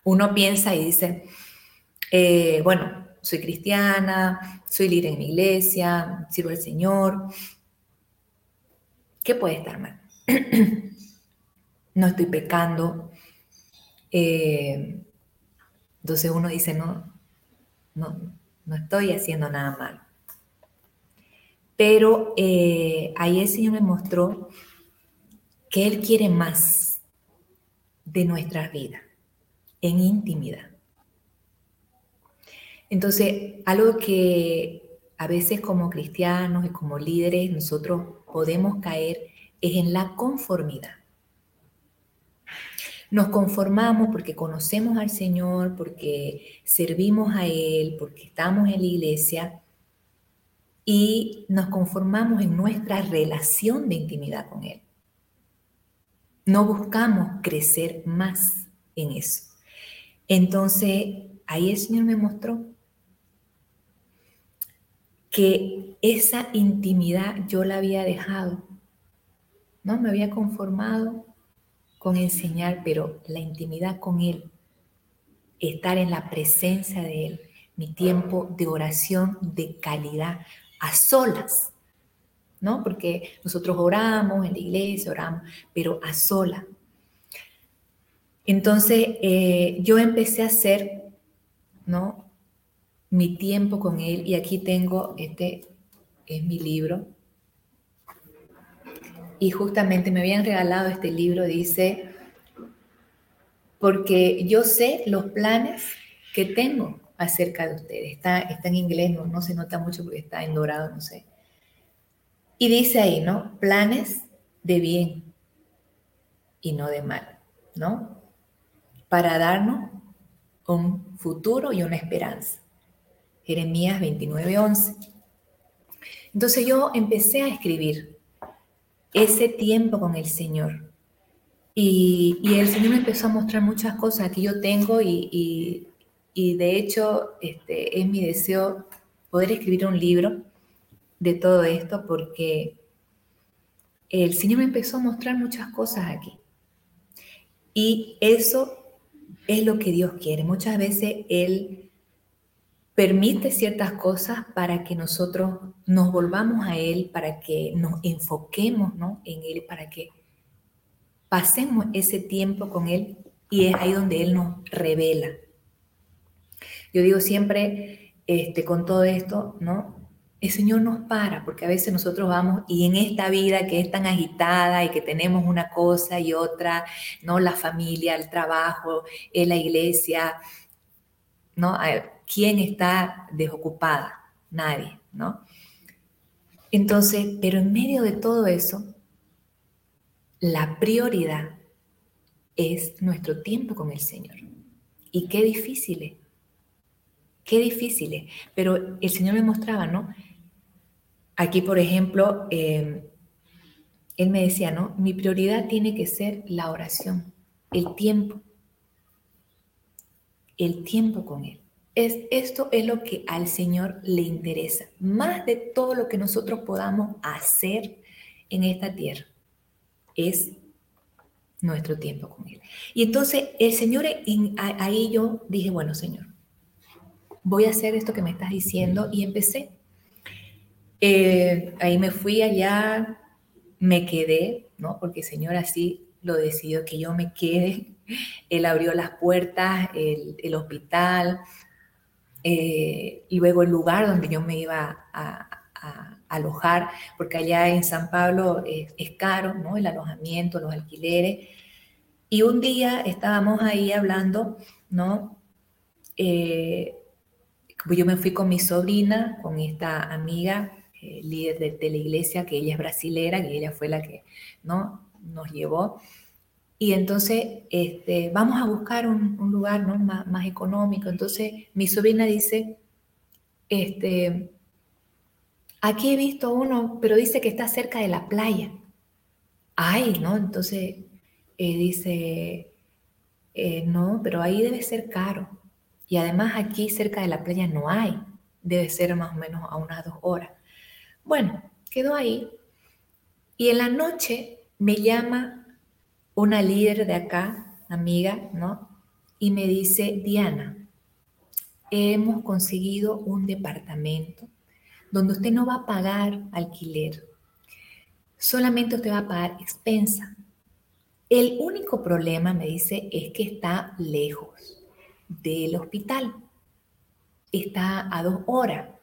Uno piensa y dice, eh, bueno, soy cristiana, soy líder en mi iglesia, sirvo al Señor. ¿Qué puede estar mal? no estoy pecando. Eh, entonces uno dice, no, no, no estoy haciendo nada mal. Pero eh, ahí el Señor me mostró que Él quiere más de nuestras vidas, en intimidad. Entonces, algo que a veces como cristianos y como líderes nosotros podemos caer es en la conformidad. Nos conformamos porque conocemos al Señor, porque servimos a Él, porque estamos en la iglesia y nos conformamos en nuestra relación de intimidad con Él. No buscamos crecer más en eso. Entonces, ahí el Señor me mostró que esa intimidad yo la había dejado, ¿no? Me había conformado con enseñar, pero la intimidad con Él, estar en la presencia de Él, mi tiempo de oración de calidad, a solas, ¿no? Porque nosotros oramos en la iglesia, oramos, pero a sola. Entonces, eh, yo empecé a hacer, ¿no? Mi tiempo con Él, y aquí tengo, este es mi libro, y justamente me habían regalado este libro, dice, porque yo sé los planes que tengo acerca de ustedes. Está, está en inglés, no, no se nota mucho porque está en dorado, no sé. Y dice ahí, ¿no? Planes de bien y no de mal, ¿no? Para darnos un futuro y una esperanza. Jeremías 29:11. Entonces yo empecé a escribir ese tiempo con el Señor. Y, el Señor me empezó a mostrar muchas cosas que yo tengo y, de hecho este, es mi deseo poder escribir un libro de todo esto porque el Señor me empezó a mostrar muchas cosas aquí. Y eso es lo que Dios quiere. Muchas veces Él permite ciertas cosas para que nosotros nos volvamos a Él, para que nos enfoquemos ¿no? en Él, para que pasemos ese tiempo con Él y es ahí donde Él nos revela. Yo digo siempre, este, con todo esto, ¿no? El Señor nos para, porque a veces nosotros vamos y en esta vida que es tan agitada y que tenemos una cosa y otra, ¿no? La familia, el trabajo, la iglesia, ¿no? ¿quién está desocupada? Nadie, ¿no? Entonces, pero en medio de todo eso, la prioridad es nuestro tiempo con el Señor. Y qué difícil es, qué difícil es. Pero el Señor me mostraba, ¿no? Aquí, por ejemplo, eh, Él me decía, ¿no? Mi prioridad tiene que ser la oración, el tiempo, el tiempo con Él esto es lo que al Señor le interesa, más de todo lo que nosotros podamos hacer en esta tierra, es nuestro tiempo con Él. Y entonces el Señor, ahí yo dije, bueno, Señor, voy a hacer esto que me estás diciendo y empecé. Eh, ahí me fui allá, me quedé, ¿no? Porque el Señor así lo decidió que yo me quede. Él abrió las puertas, el, hospital, eh, y luego el lugar donde yo me iba a, alojar, porque allá en San Pablo es, caro, ¿no? El alojamiento, los alquileres. Y un día estábamos ahí hablando, ¿no? Eh, yo me fui con mi sobrina, con esta amiga, eh, líder de, la iglesia, que ella es brasilera, que ella fue la que, ¿no? Nos llevó. Y entonces este, vamos a buscar un, lugar ¿no? más, económico. Entonces mi sobrina dice, este, aquí he visto uno, pero dice que está cerca de la playa. Ay, ¿no? Entonces eh, dice, eh, no, pero ahí debe ser caro. Y además aquí cerca de la playa no hay. Debe ser más o menos a unas dos horas. Bueno, quedó ahí. Y en la noche me llama una líder de acá, amiga, ¿no? Y me dice, Diana, hemos conseguido un departamento donde usted no va a pagar alquiler, solamente usted va a pagar expensa. El único problema, me dice, es que está lejos del hospital. Está a dos horas.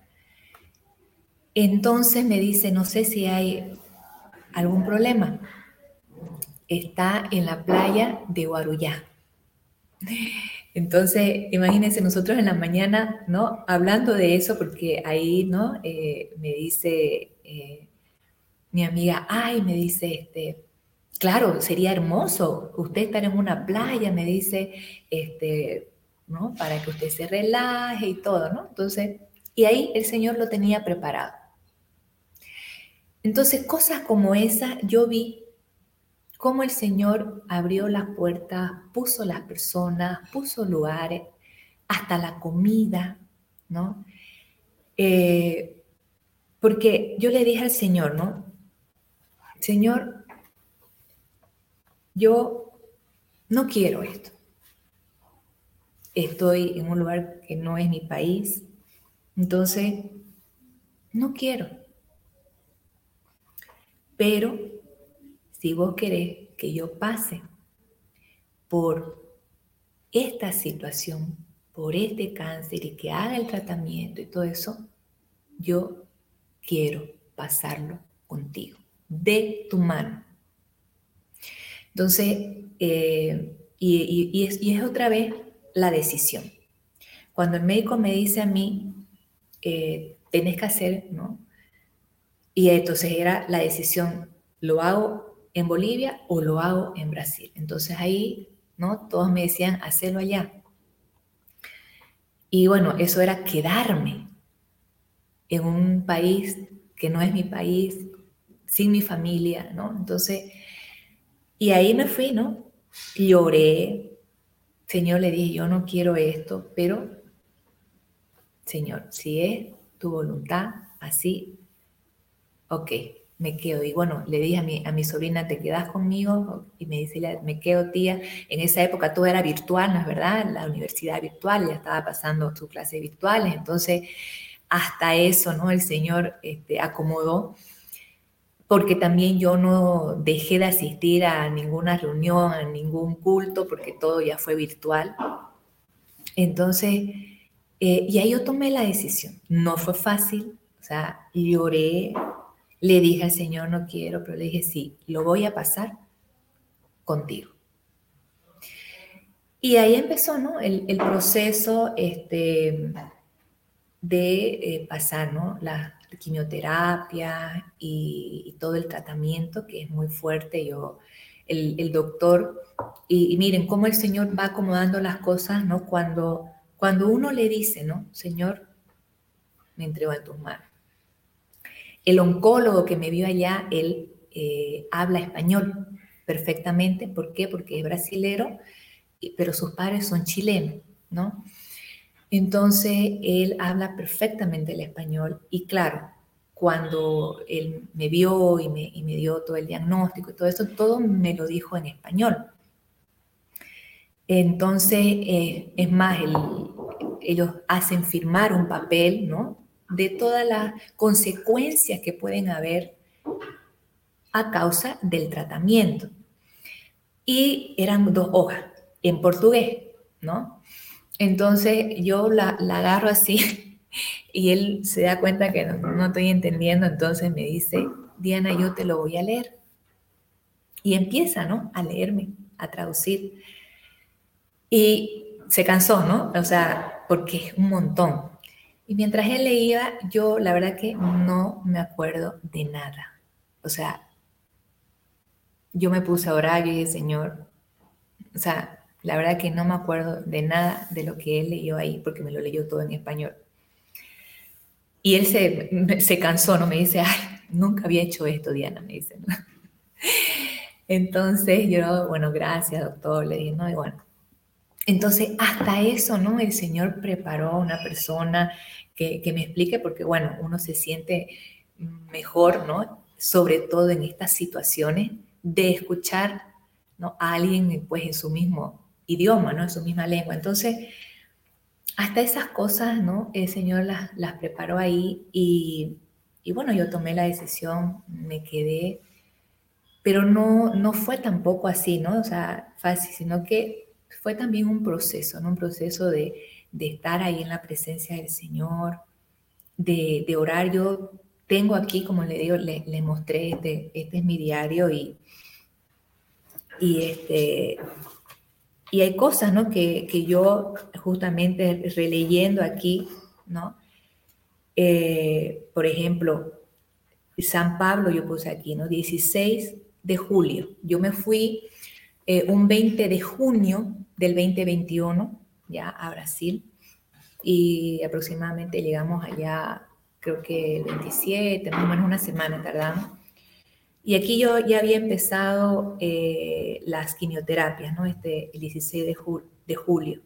Entonces me dice, no sé si hay algún problema está en la playa de Guarujá. Entonces, imagínense nosotros en la mañana, ¿no? Hablando de eso, porque ahí, ¿no? Eh, me dice eh, mi amiga, ay, me dice, este, claro, sería hermoso usted estar en una playa, me dice, este, ¿no? Para que usted se relaje y todo, ¿no? Entonces, y ahí el Señor lo tenía preparado. Entonces, cosas como esa yo vi cómo el Señor abrió las puertas, puso las personas, puso lugares, hasta la comida, ¿no? Eh, porque yo le dije al Señor, ¿no? Señor, yo no quiero esto. Estoy en un lugar que no es mi país, entonces no quiero. Pero si vos querés que yo pase por esta situación, por este cáncer y que haga el tratamiento y todo eso, yo quiero pasarlo contigo, de tu mano. Entonces, eh, y, es, otra vez la decisión. Cuando el médico me dice a mí, eh, tenés que hacer, ¿no? Y entonces era la decisión, ¿lo hago en Bolivia o lo hago en Brasil? Entonces ahí, ¿no? Todos me decían, hacerlo allá. Y bueno, eso era quedarme en un país que no es mi país, sin mi familia, ¿no? Entonces, y ahí me fui, ¿no? Lloré. Señor, le dije, yo no quiero esto, pero, Señor, si es tu voluntad, así, ok, me quedo. Y bueno, le dije a mi, a mi sobrina, ¿te quedas conmigo? Y me dice, me quedo tía. En esa época todo era virtual, ¿no es verdad? La universidad virtual, ya estaba pasando sus clases virtuales. Entonces, hasta eso, ¿no? El Señor este, acomodó, porque también yo no dejé de asistir a ninguna reunión, a ningún culto, porque todo ya fue virtual. Entonces, eh, y ahí yo tomé la decisión. No fue fácil, o sea, lloré, le dije al Señor, no quiero, pero le dije, sí, lo voy a pasar contigo. Y ahí empezó, ¿no? El, proceso, este, de eh, pasar ¿no? la quimioterapia y, todo el tratamiento que es muy fuerte. Yo, el, doctor, y, miren cómo el Señor va acomodando las cosas, ¿no? Cuando, cuando uno le dice, ¿no? Señor, me entrego en tus manos. El oncólogo que me vio allá, él eh, habla español perfectamente. ¿Por qué? Porque es brasilero, pero sus padres son chilenos, ¿no? Entonces, él habla perfectamente el español y claro, cuando él me vio y me, dio todo el diagnóstico y todo eso, todo me lo dijo en español. Entonces, eh, es más, ellos hacen firmar un papel, ¿no? De todas las consecuencias que pueden haber a causa del tratamiento. Y eran dos hojas en portugués, ¿no? Entonces yo la, agarro así y él se da cuenta que no, estoy entendiendo, entonces me dice, Diana, yo te lo voy a leer. Y empieza, ¿no? A leerme, a traducir. Y se cansó, ¿no? O sea, porque es un montón. Y mientras él leía, yo la verdad que no me acuerdo de nada. O sea, yo me puse a orar y dije, Señor, o sea, la verdad que no me acuerdo de nada de lo que él leyó ahí, porque me lo leyó todo en español. Y él se, se cansó, ¿no? Me dice, ay, nunca había hecho esto, Diana, me dice. Entonces yo, bueno, gracias, doctor, le dije, no, y bueno. Entonces, hasta eso, ¿no? El Señor preparó a una persona que, que me explique, porque, bueno, uno se siente mejor, ¿no? Sobre todo en estas situaciones, de escuchar ¿no? a alguien pues en su mismo idioma, ¿no? En su misma lengua. Entonces, hasta esas cosas, ¿no? El Señor las, las preparó ahí y, y, bueno, yo tomé la decisión, me quedé, pero no, no fue tampoco así, ¿no? O sea, fácil, sino que fue también un proceso. Un proceso de, estar ahí en la presencia del Señor, de, orar. Yo tengo aquí, como le digo, le mostré, este, este es mi diario y, y este, y hay cosas, ¿no? Que, que yo justamente releyendo aquí, ¿no? Eh, por ejemplo, San Pablo, yo puse aquí, ¿no? 16 de julio. Yo me fui eh, un 20 de junio del 2021 ya a Brasil y aproximadamente llegamos allá, creo que el 27, más o menos una semana tardamos. Y aquí yo ya había empezado eh, las quimioterapias, ¿no? Este, el 16 de, de julio.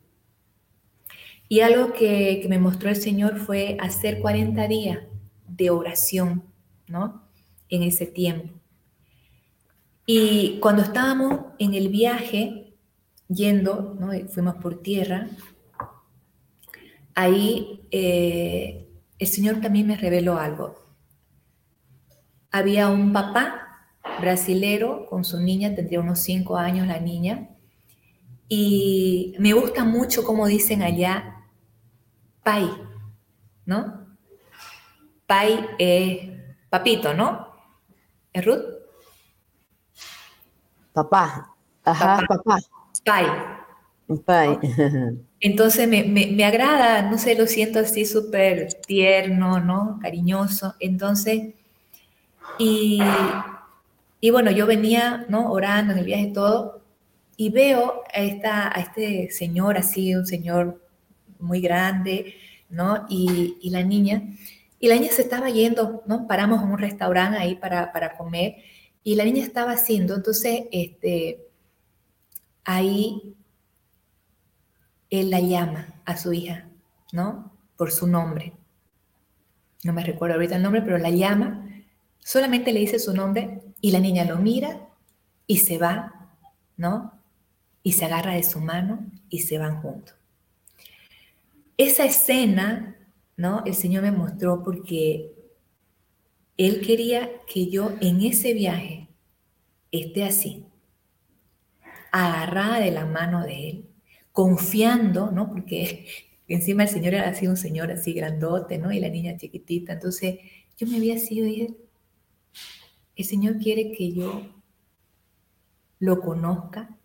Y algo que, que, me mostró el Señor fue hacer 40 días de oración, ¿no? En ese tiempo. Y cuando estábamos en el viaje, yendo, ¿no? fuimos por tierra, ahí eh, el Señor también me reveló algo. Había un papá brasilero con su niña, tendría unos cinco años la niña, y me gusta mucho como dicen allá, pai, ¿no? Pai es papito, ¿no? ¿Es Ruth? Papá. Ajá, papá. Pai. Pai. Entonces me, me, agrada, no sé, lo siento así súper tierno, ¿no? Cariñoso. Entonces, y, y, bueno, yo venía, ¿no? Orando en el viaje todo, y veo a, esta, a este señor así, un señor muy grande, ¿no? Y, y, la niña, y la niña se estaba yendo, ¿no? Paramos en un restaurante ahí para, para comer, y la niña estaba haciendo, entonces, este, ahí él la llama a su hija, ¿no? Por su nombre. No me recuerdo ahorita el nombre, pero la llama, solamente le dice su nombre y la niña lo mira y se va, ¿no? Y se agarra de su mano y se van juntos. Esa escena, ¿no? El Señor me mostró porque Él quería que yo en ese viaje esté así, agarrada de la mano de Él, confiando, ¿no? Porque encima el Señor era así un señor así grandote, ¿no? Y la niña chiquitita. Entonces yo me había sido y dije, el Señor quiere que yo lo conozca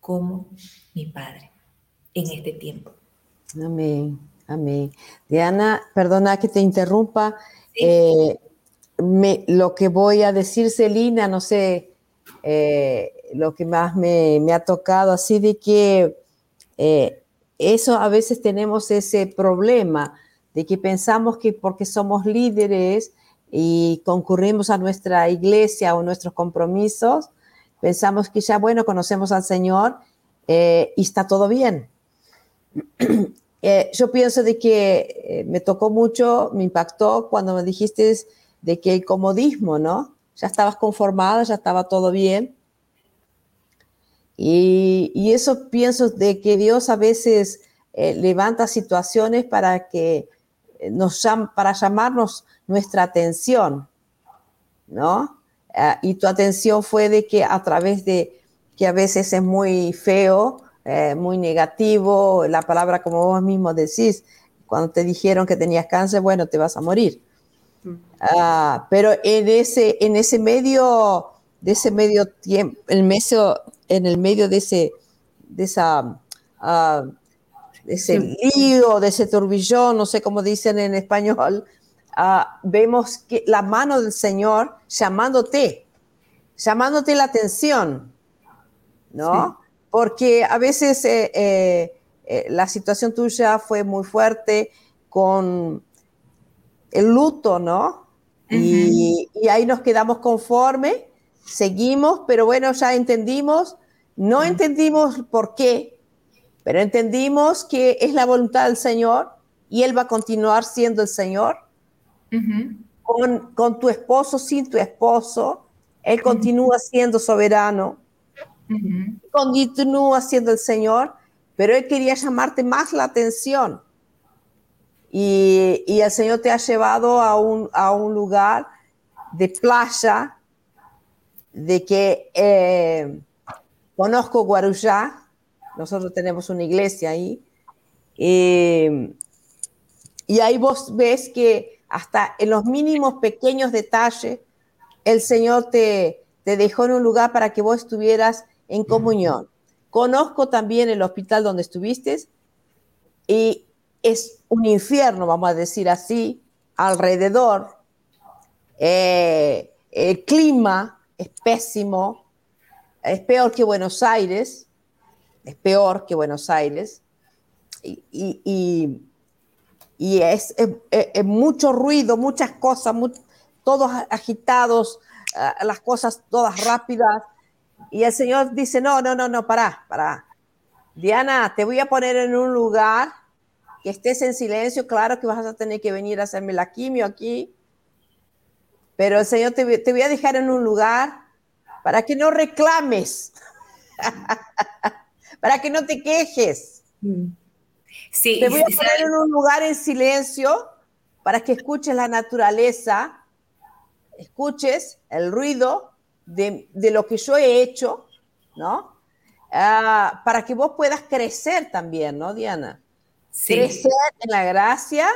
como mi Padre en este tiempo. Amén, amén. Diana, perdona que te interrumpa. Eh, me, lo que voy a decir, Celina, no sé, eh, lo que más me, ha tocado, así de que eh, eso a veces tenemos ese problema de que pensamos que porque somos líderes y concurrimos a nuestra iglesia o nuestros compromisos, pensamos que ya, bueno, conocemos al Señor eh, y está todo bien. Eh, yo pienso de que me tocó mucho, me impactó cuando me dijiste de que el comodismo, ¿no? Ya estabas conformada, ya estaba todo bien y, eso pienso de que Dios a veces eh, levanta situaciones para que eh, nos para llamarnos nuestra atención, ¿no? Ah, y tu atención fue de que a través de que a veces es muy feo, eh, muy negativo, la palabra como vos mismo decís, cuando te dijeron que tenías cáncer, bueno, te vas a morir. Ah, pero en ese, en ese medio, de ese medio tiempo, el medio, en el medio de ese, de esa, ah, ese lío, de ese turbillón, no sé cómo dicen en español, ah, vemos que la mano del Señor llamándote, llamándote la atención, ¿no? Porque a veces eh, eh, eh, la situación tuya fue muy fuerte con el luto, ¿no? y, y, ahí nos quedamos conformes seguimos, pero bueno, ya entendimos, no entendimos por qué, pero entendimos que es la voluntad del Señor y Él va a continuar siendo el Señor. con, tu esposo, sin tu esposo, Él continúa siendo soberano, continúa siendo el Señor, pero Él quería llamarte más la atención. Y, el Señor te ha llevado a un, a un lugar de playa, de que eh, conozco Guarujá, nosotros tenemos una iglesia ahí, eh, y ahí vos ves que hasta en los mínimos pequeños detalles, el Señor te, te dejó en un lugar para que vos estuvieras en comunión. Conozco también el hospital donde estuviste y es un infierno, vamos a decir así, alrededor. Eh, el clima es pésimo, es peor que Buenos Aires, es peor que Buenos Aires, y, es, mucho ruido, muchas cosas, todos agitados, las cosas todas rápidas. Y el Señor dice, no, no, no, no, para, para. Diana, te voy a poner en un lugar que estés en silencio. Claro que vas a tener que venir a hacerme la quimio aquí. Pero el Señor te, te voy a dejar en un lugar para que no reclames, para que no te quejes. Mm. Sí, te voy a poner en un lugar en silencio para que escuches la naturaleza, escuches el ruido de, lo que yo he hecho, ¿no? Ah, para que vos puedas crecer también, ¿no, Diana? Crecer en la gracia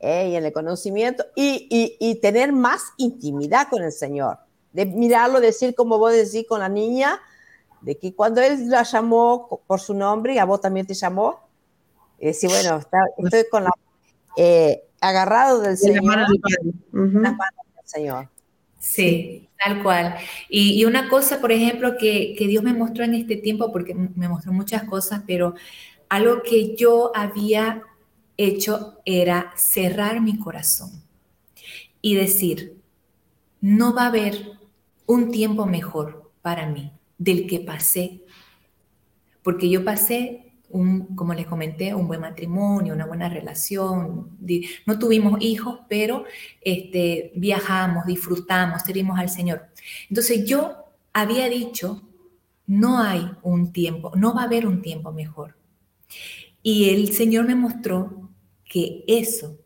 eh, y en el conocimiento y, y, tener más intimidad con el Señor. De mirarlo, decir como vos decís con la niña, de que cuando Él la llamó por su nombre y a vos también te llamó, y decir, bueno, estoy con la, eh, agarrado del Señor. del Señor. Sí, tal cual. Y, una cosa, por ejemplo, que, que, Dios me mostró en este tiempo, porque me mostró muchas cosas, pero algo que yo había hecho era cerrar mi corazón y decir, no va a haber un tiempo mejor para mí del que pasé, porque yo pasé como les comenté, un buen matrimonio, una buena relación. No tuvimos hijos, pero este, viajamos, disfrutamos, servimos al Señor. Entonces yo había dicho, no hay un tiempo, no va a haber un tiempo mejor. Y el Señor me mostró que eso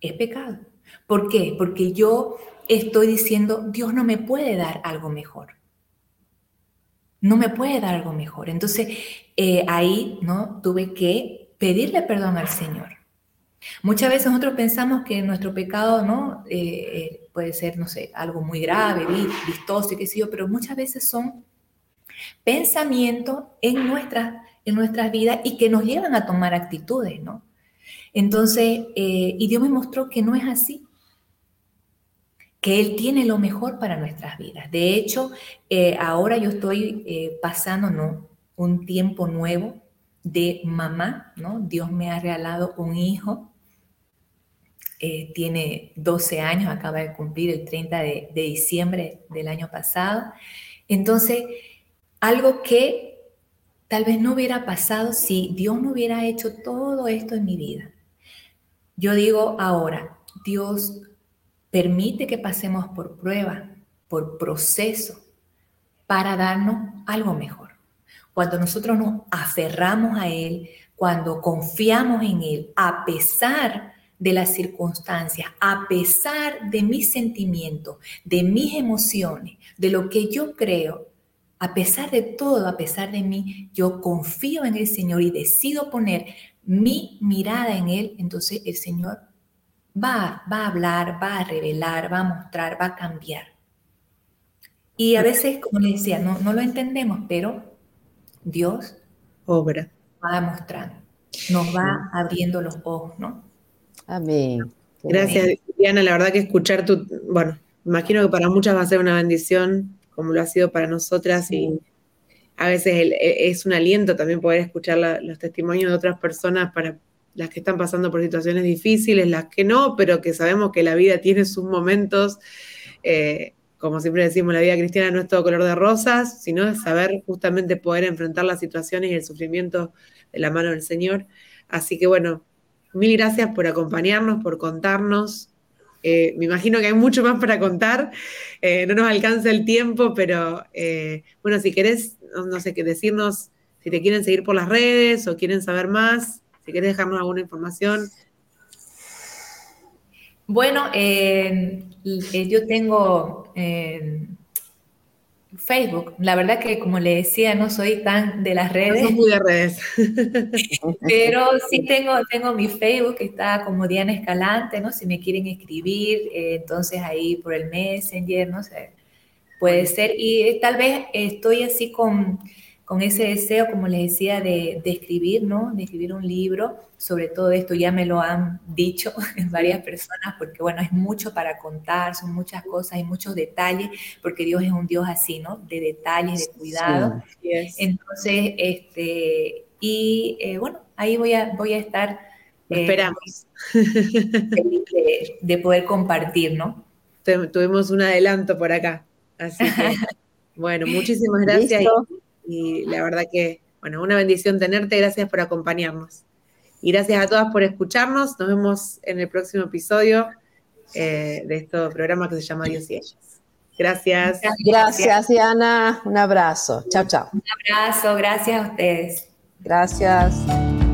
es pecado. ¿Por qué? Porque yo estoy diciendo, Dios no me puede dar algo mejor no me puede dar algo mejor. Entonces, eh, ahí, ¿no? Tuve que pedirle perdón al Señor. Muchas veces nosotros pensamos que nuestro pecado, ¿no? Eh, eh, puede ser, no sé, algo muy grave, vistoso y qué sé yo, pero muchas veces son pensamientos en, nuestra, en nuestras vidas y que nos llevan a tomar actitudes, ¿no? Entonces, y Dios me mostró que no es así que Él tiene lo mejor para nuestras vidas. De hecho, eh, ahora yo estoy eh, pasando ¿no? un tiempo nuevo de mamá, ¿no? Dios me ha regalado un hijo, eh, tiene 12 años, acaba de cumplir el 30 de, de diciembre del año pasado. Entonces, algo que tal vez no hubiera pasado si Dios no hubiera hecho todo esto en mi vida. Yo digo ahora, Dios permite que pasemos por prueba, por proceso, para darnos algo mejor. Cuando nosotros nos aferramos a Él, cuando confiamos en Él, a pesar de las circunstancias, a pesar de mis sentimientos, de mis emociones, de lo que yo creo, a pesar de todo, a pesar de mí, yo confío en el Señor y decido poner mi mirada en Él, entonces el Señor va, va a hablar, va a revelar, va a mostrar, va a cambiar. Y a veces, como les decía, no, no lo entendemos, pero Dios obra. Va mostrando, nos va abriendo los ojos, ¿no? Amén. Gracias, Diana. La verdad que escuchar tu, bueno, imagino que para muchas va a ser una bendición, como lo ha sido para nosotras, y a veces e, es un aliento también poder escuchar los testimonios de otras personas para las que están pasando por situaciones difíciles, las que no, pero que sabemos que la vida tiene sus momentos. Eh, como siempre decimos, la vida cristiana no es todo color de rosas, sino saber justamente poder enfrentar las situaciones y el sufrimiento de la mano del Señor. Así que bueno, mil gracias por acompañarnos, por contarnos. Eh, me imagino que hay mucho más para contar, eh, no nos alcanza el tiempo, pero bueno, si querés, no, sé qué decirnos, si te quieren seguir por las redes o quieren saber más, si quieres dejarnos alguna información. Bueno, eh, eh, yo tengo eh, Facebook. La verdad que, como le decía, no soy tan de las redes. No muy de redes. Pero sí tengo, tengo mi Facebook, que está como Diana Escalante, ¿no? Si me quieren escribir, entonces ahí por el Messenger, no sé, puede ser. Y tal vez estoy así con con ese deseo, como les decía, de, escribir, ¿no? De escribir un libro sobre todo esto. Ya me lo han dicho varias personas, porque bueno, es mucho para contar, son muchas cosas, y muchos detalles, porque Dios es un Dios así, ¿no? De detalles, de cuidado. Entonces, este, y eh, bueno, ahí voy a, voy a estar. Eh, esperamos. de, de, poder compartir, ¿no? Tuvimos un adelanto por acá. Así que, bueno, muchísimas gracias y, la verdad que, bueno, una bendición tenerte, gracias por acompañarnos. Y gracias a todas por escucharnos, nos vemos en el próximo episodio eh, de este programa que se llama Dios y ellas. Gracias. Gracias, Diana. Un abrazo. Chao, chao. Un abrazo. Gracias a ustedes. Gracias.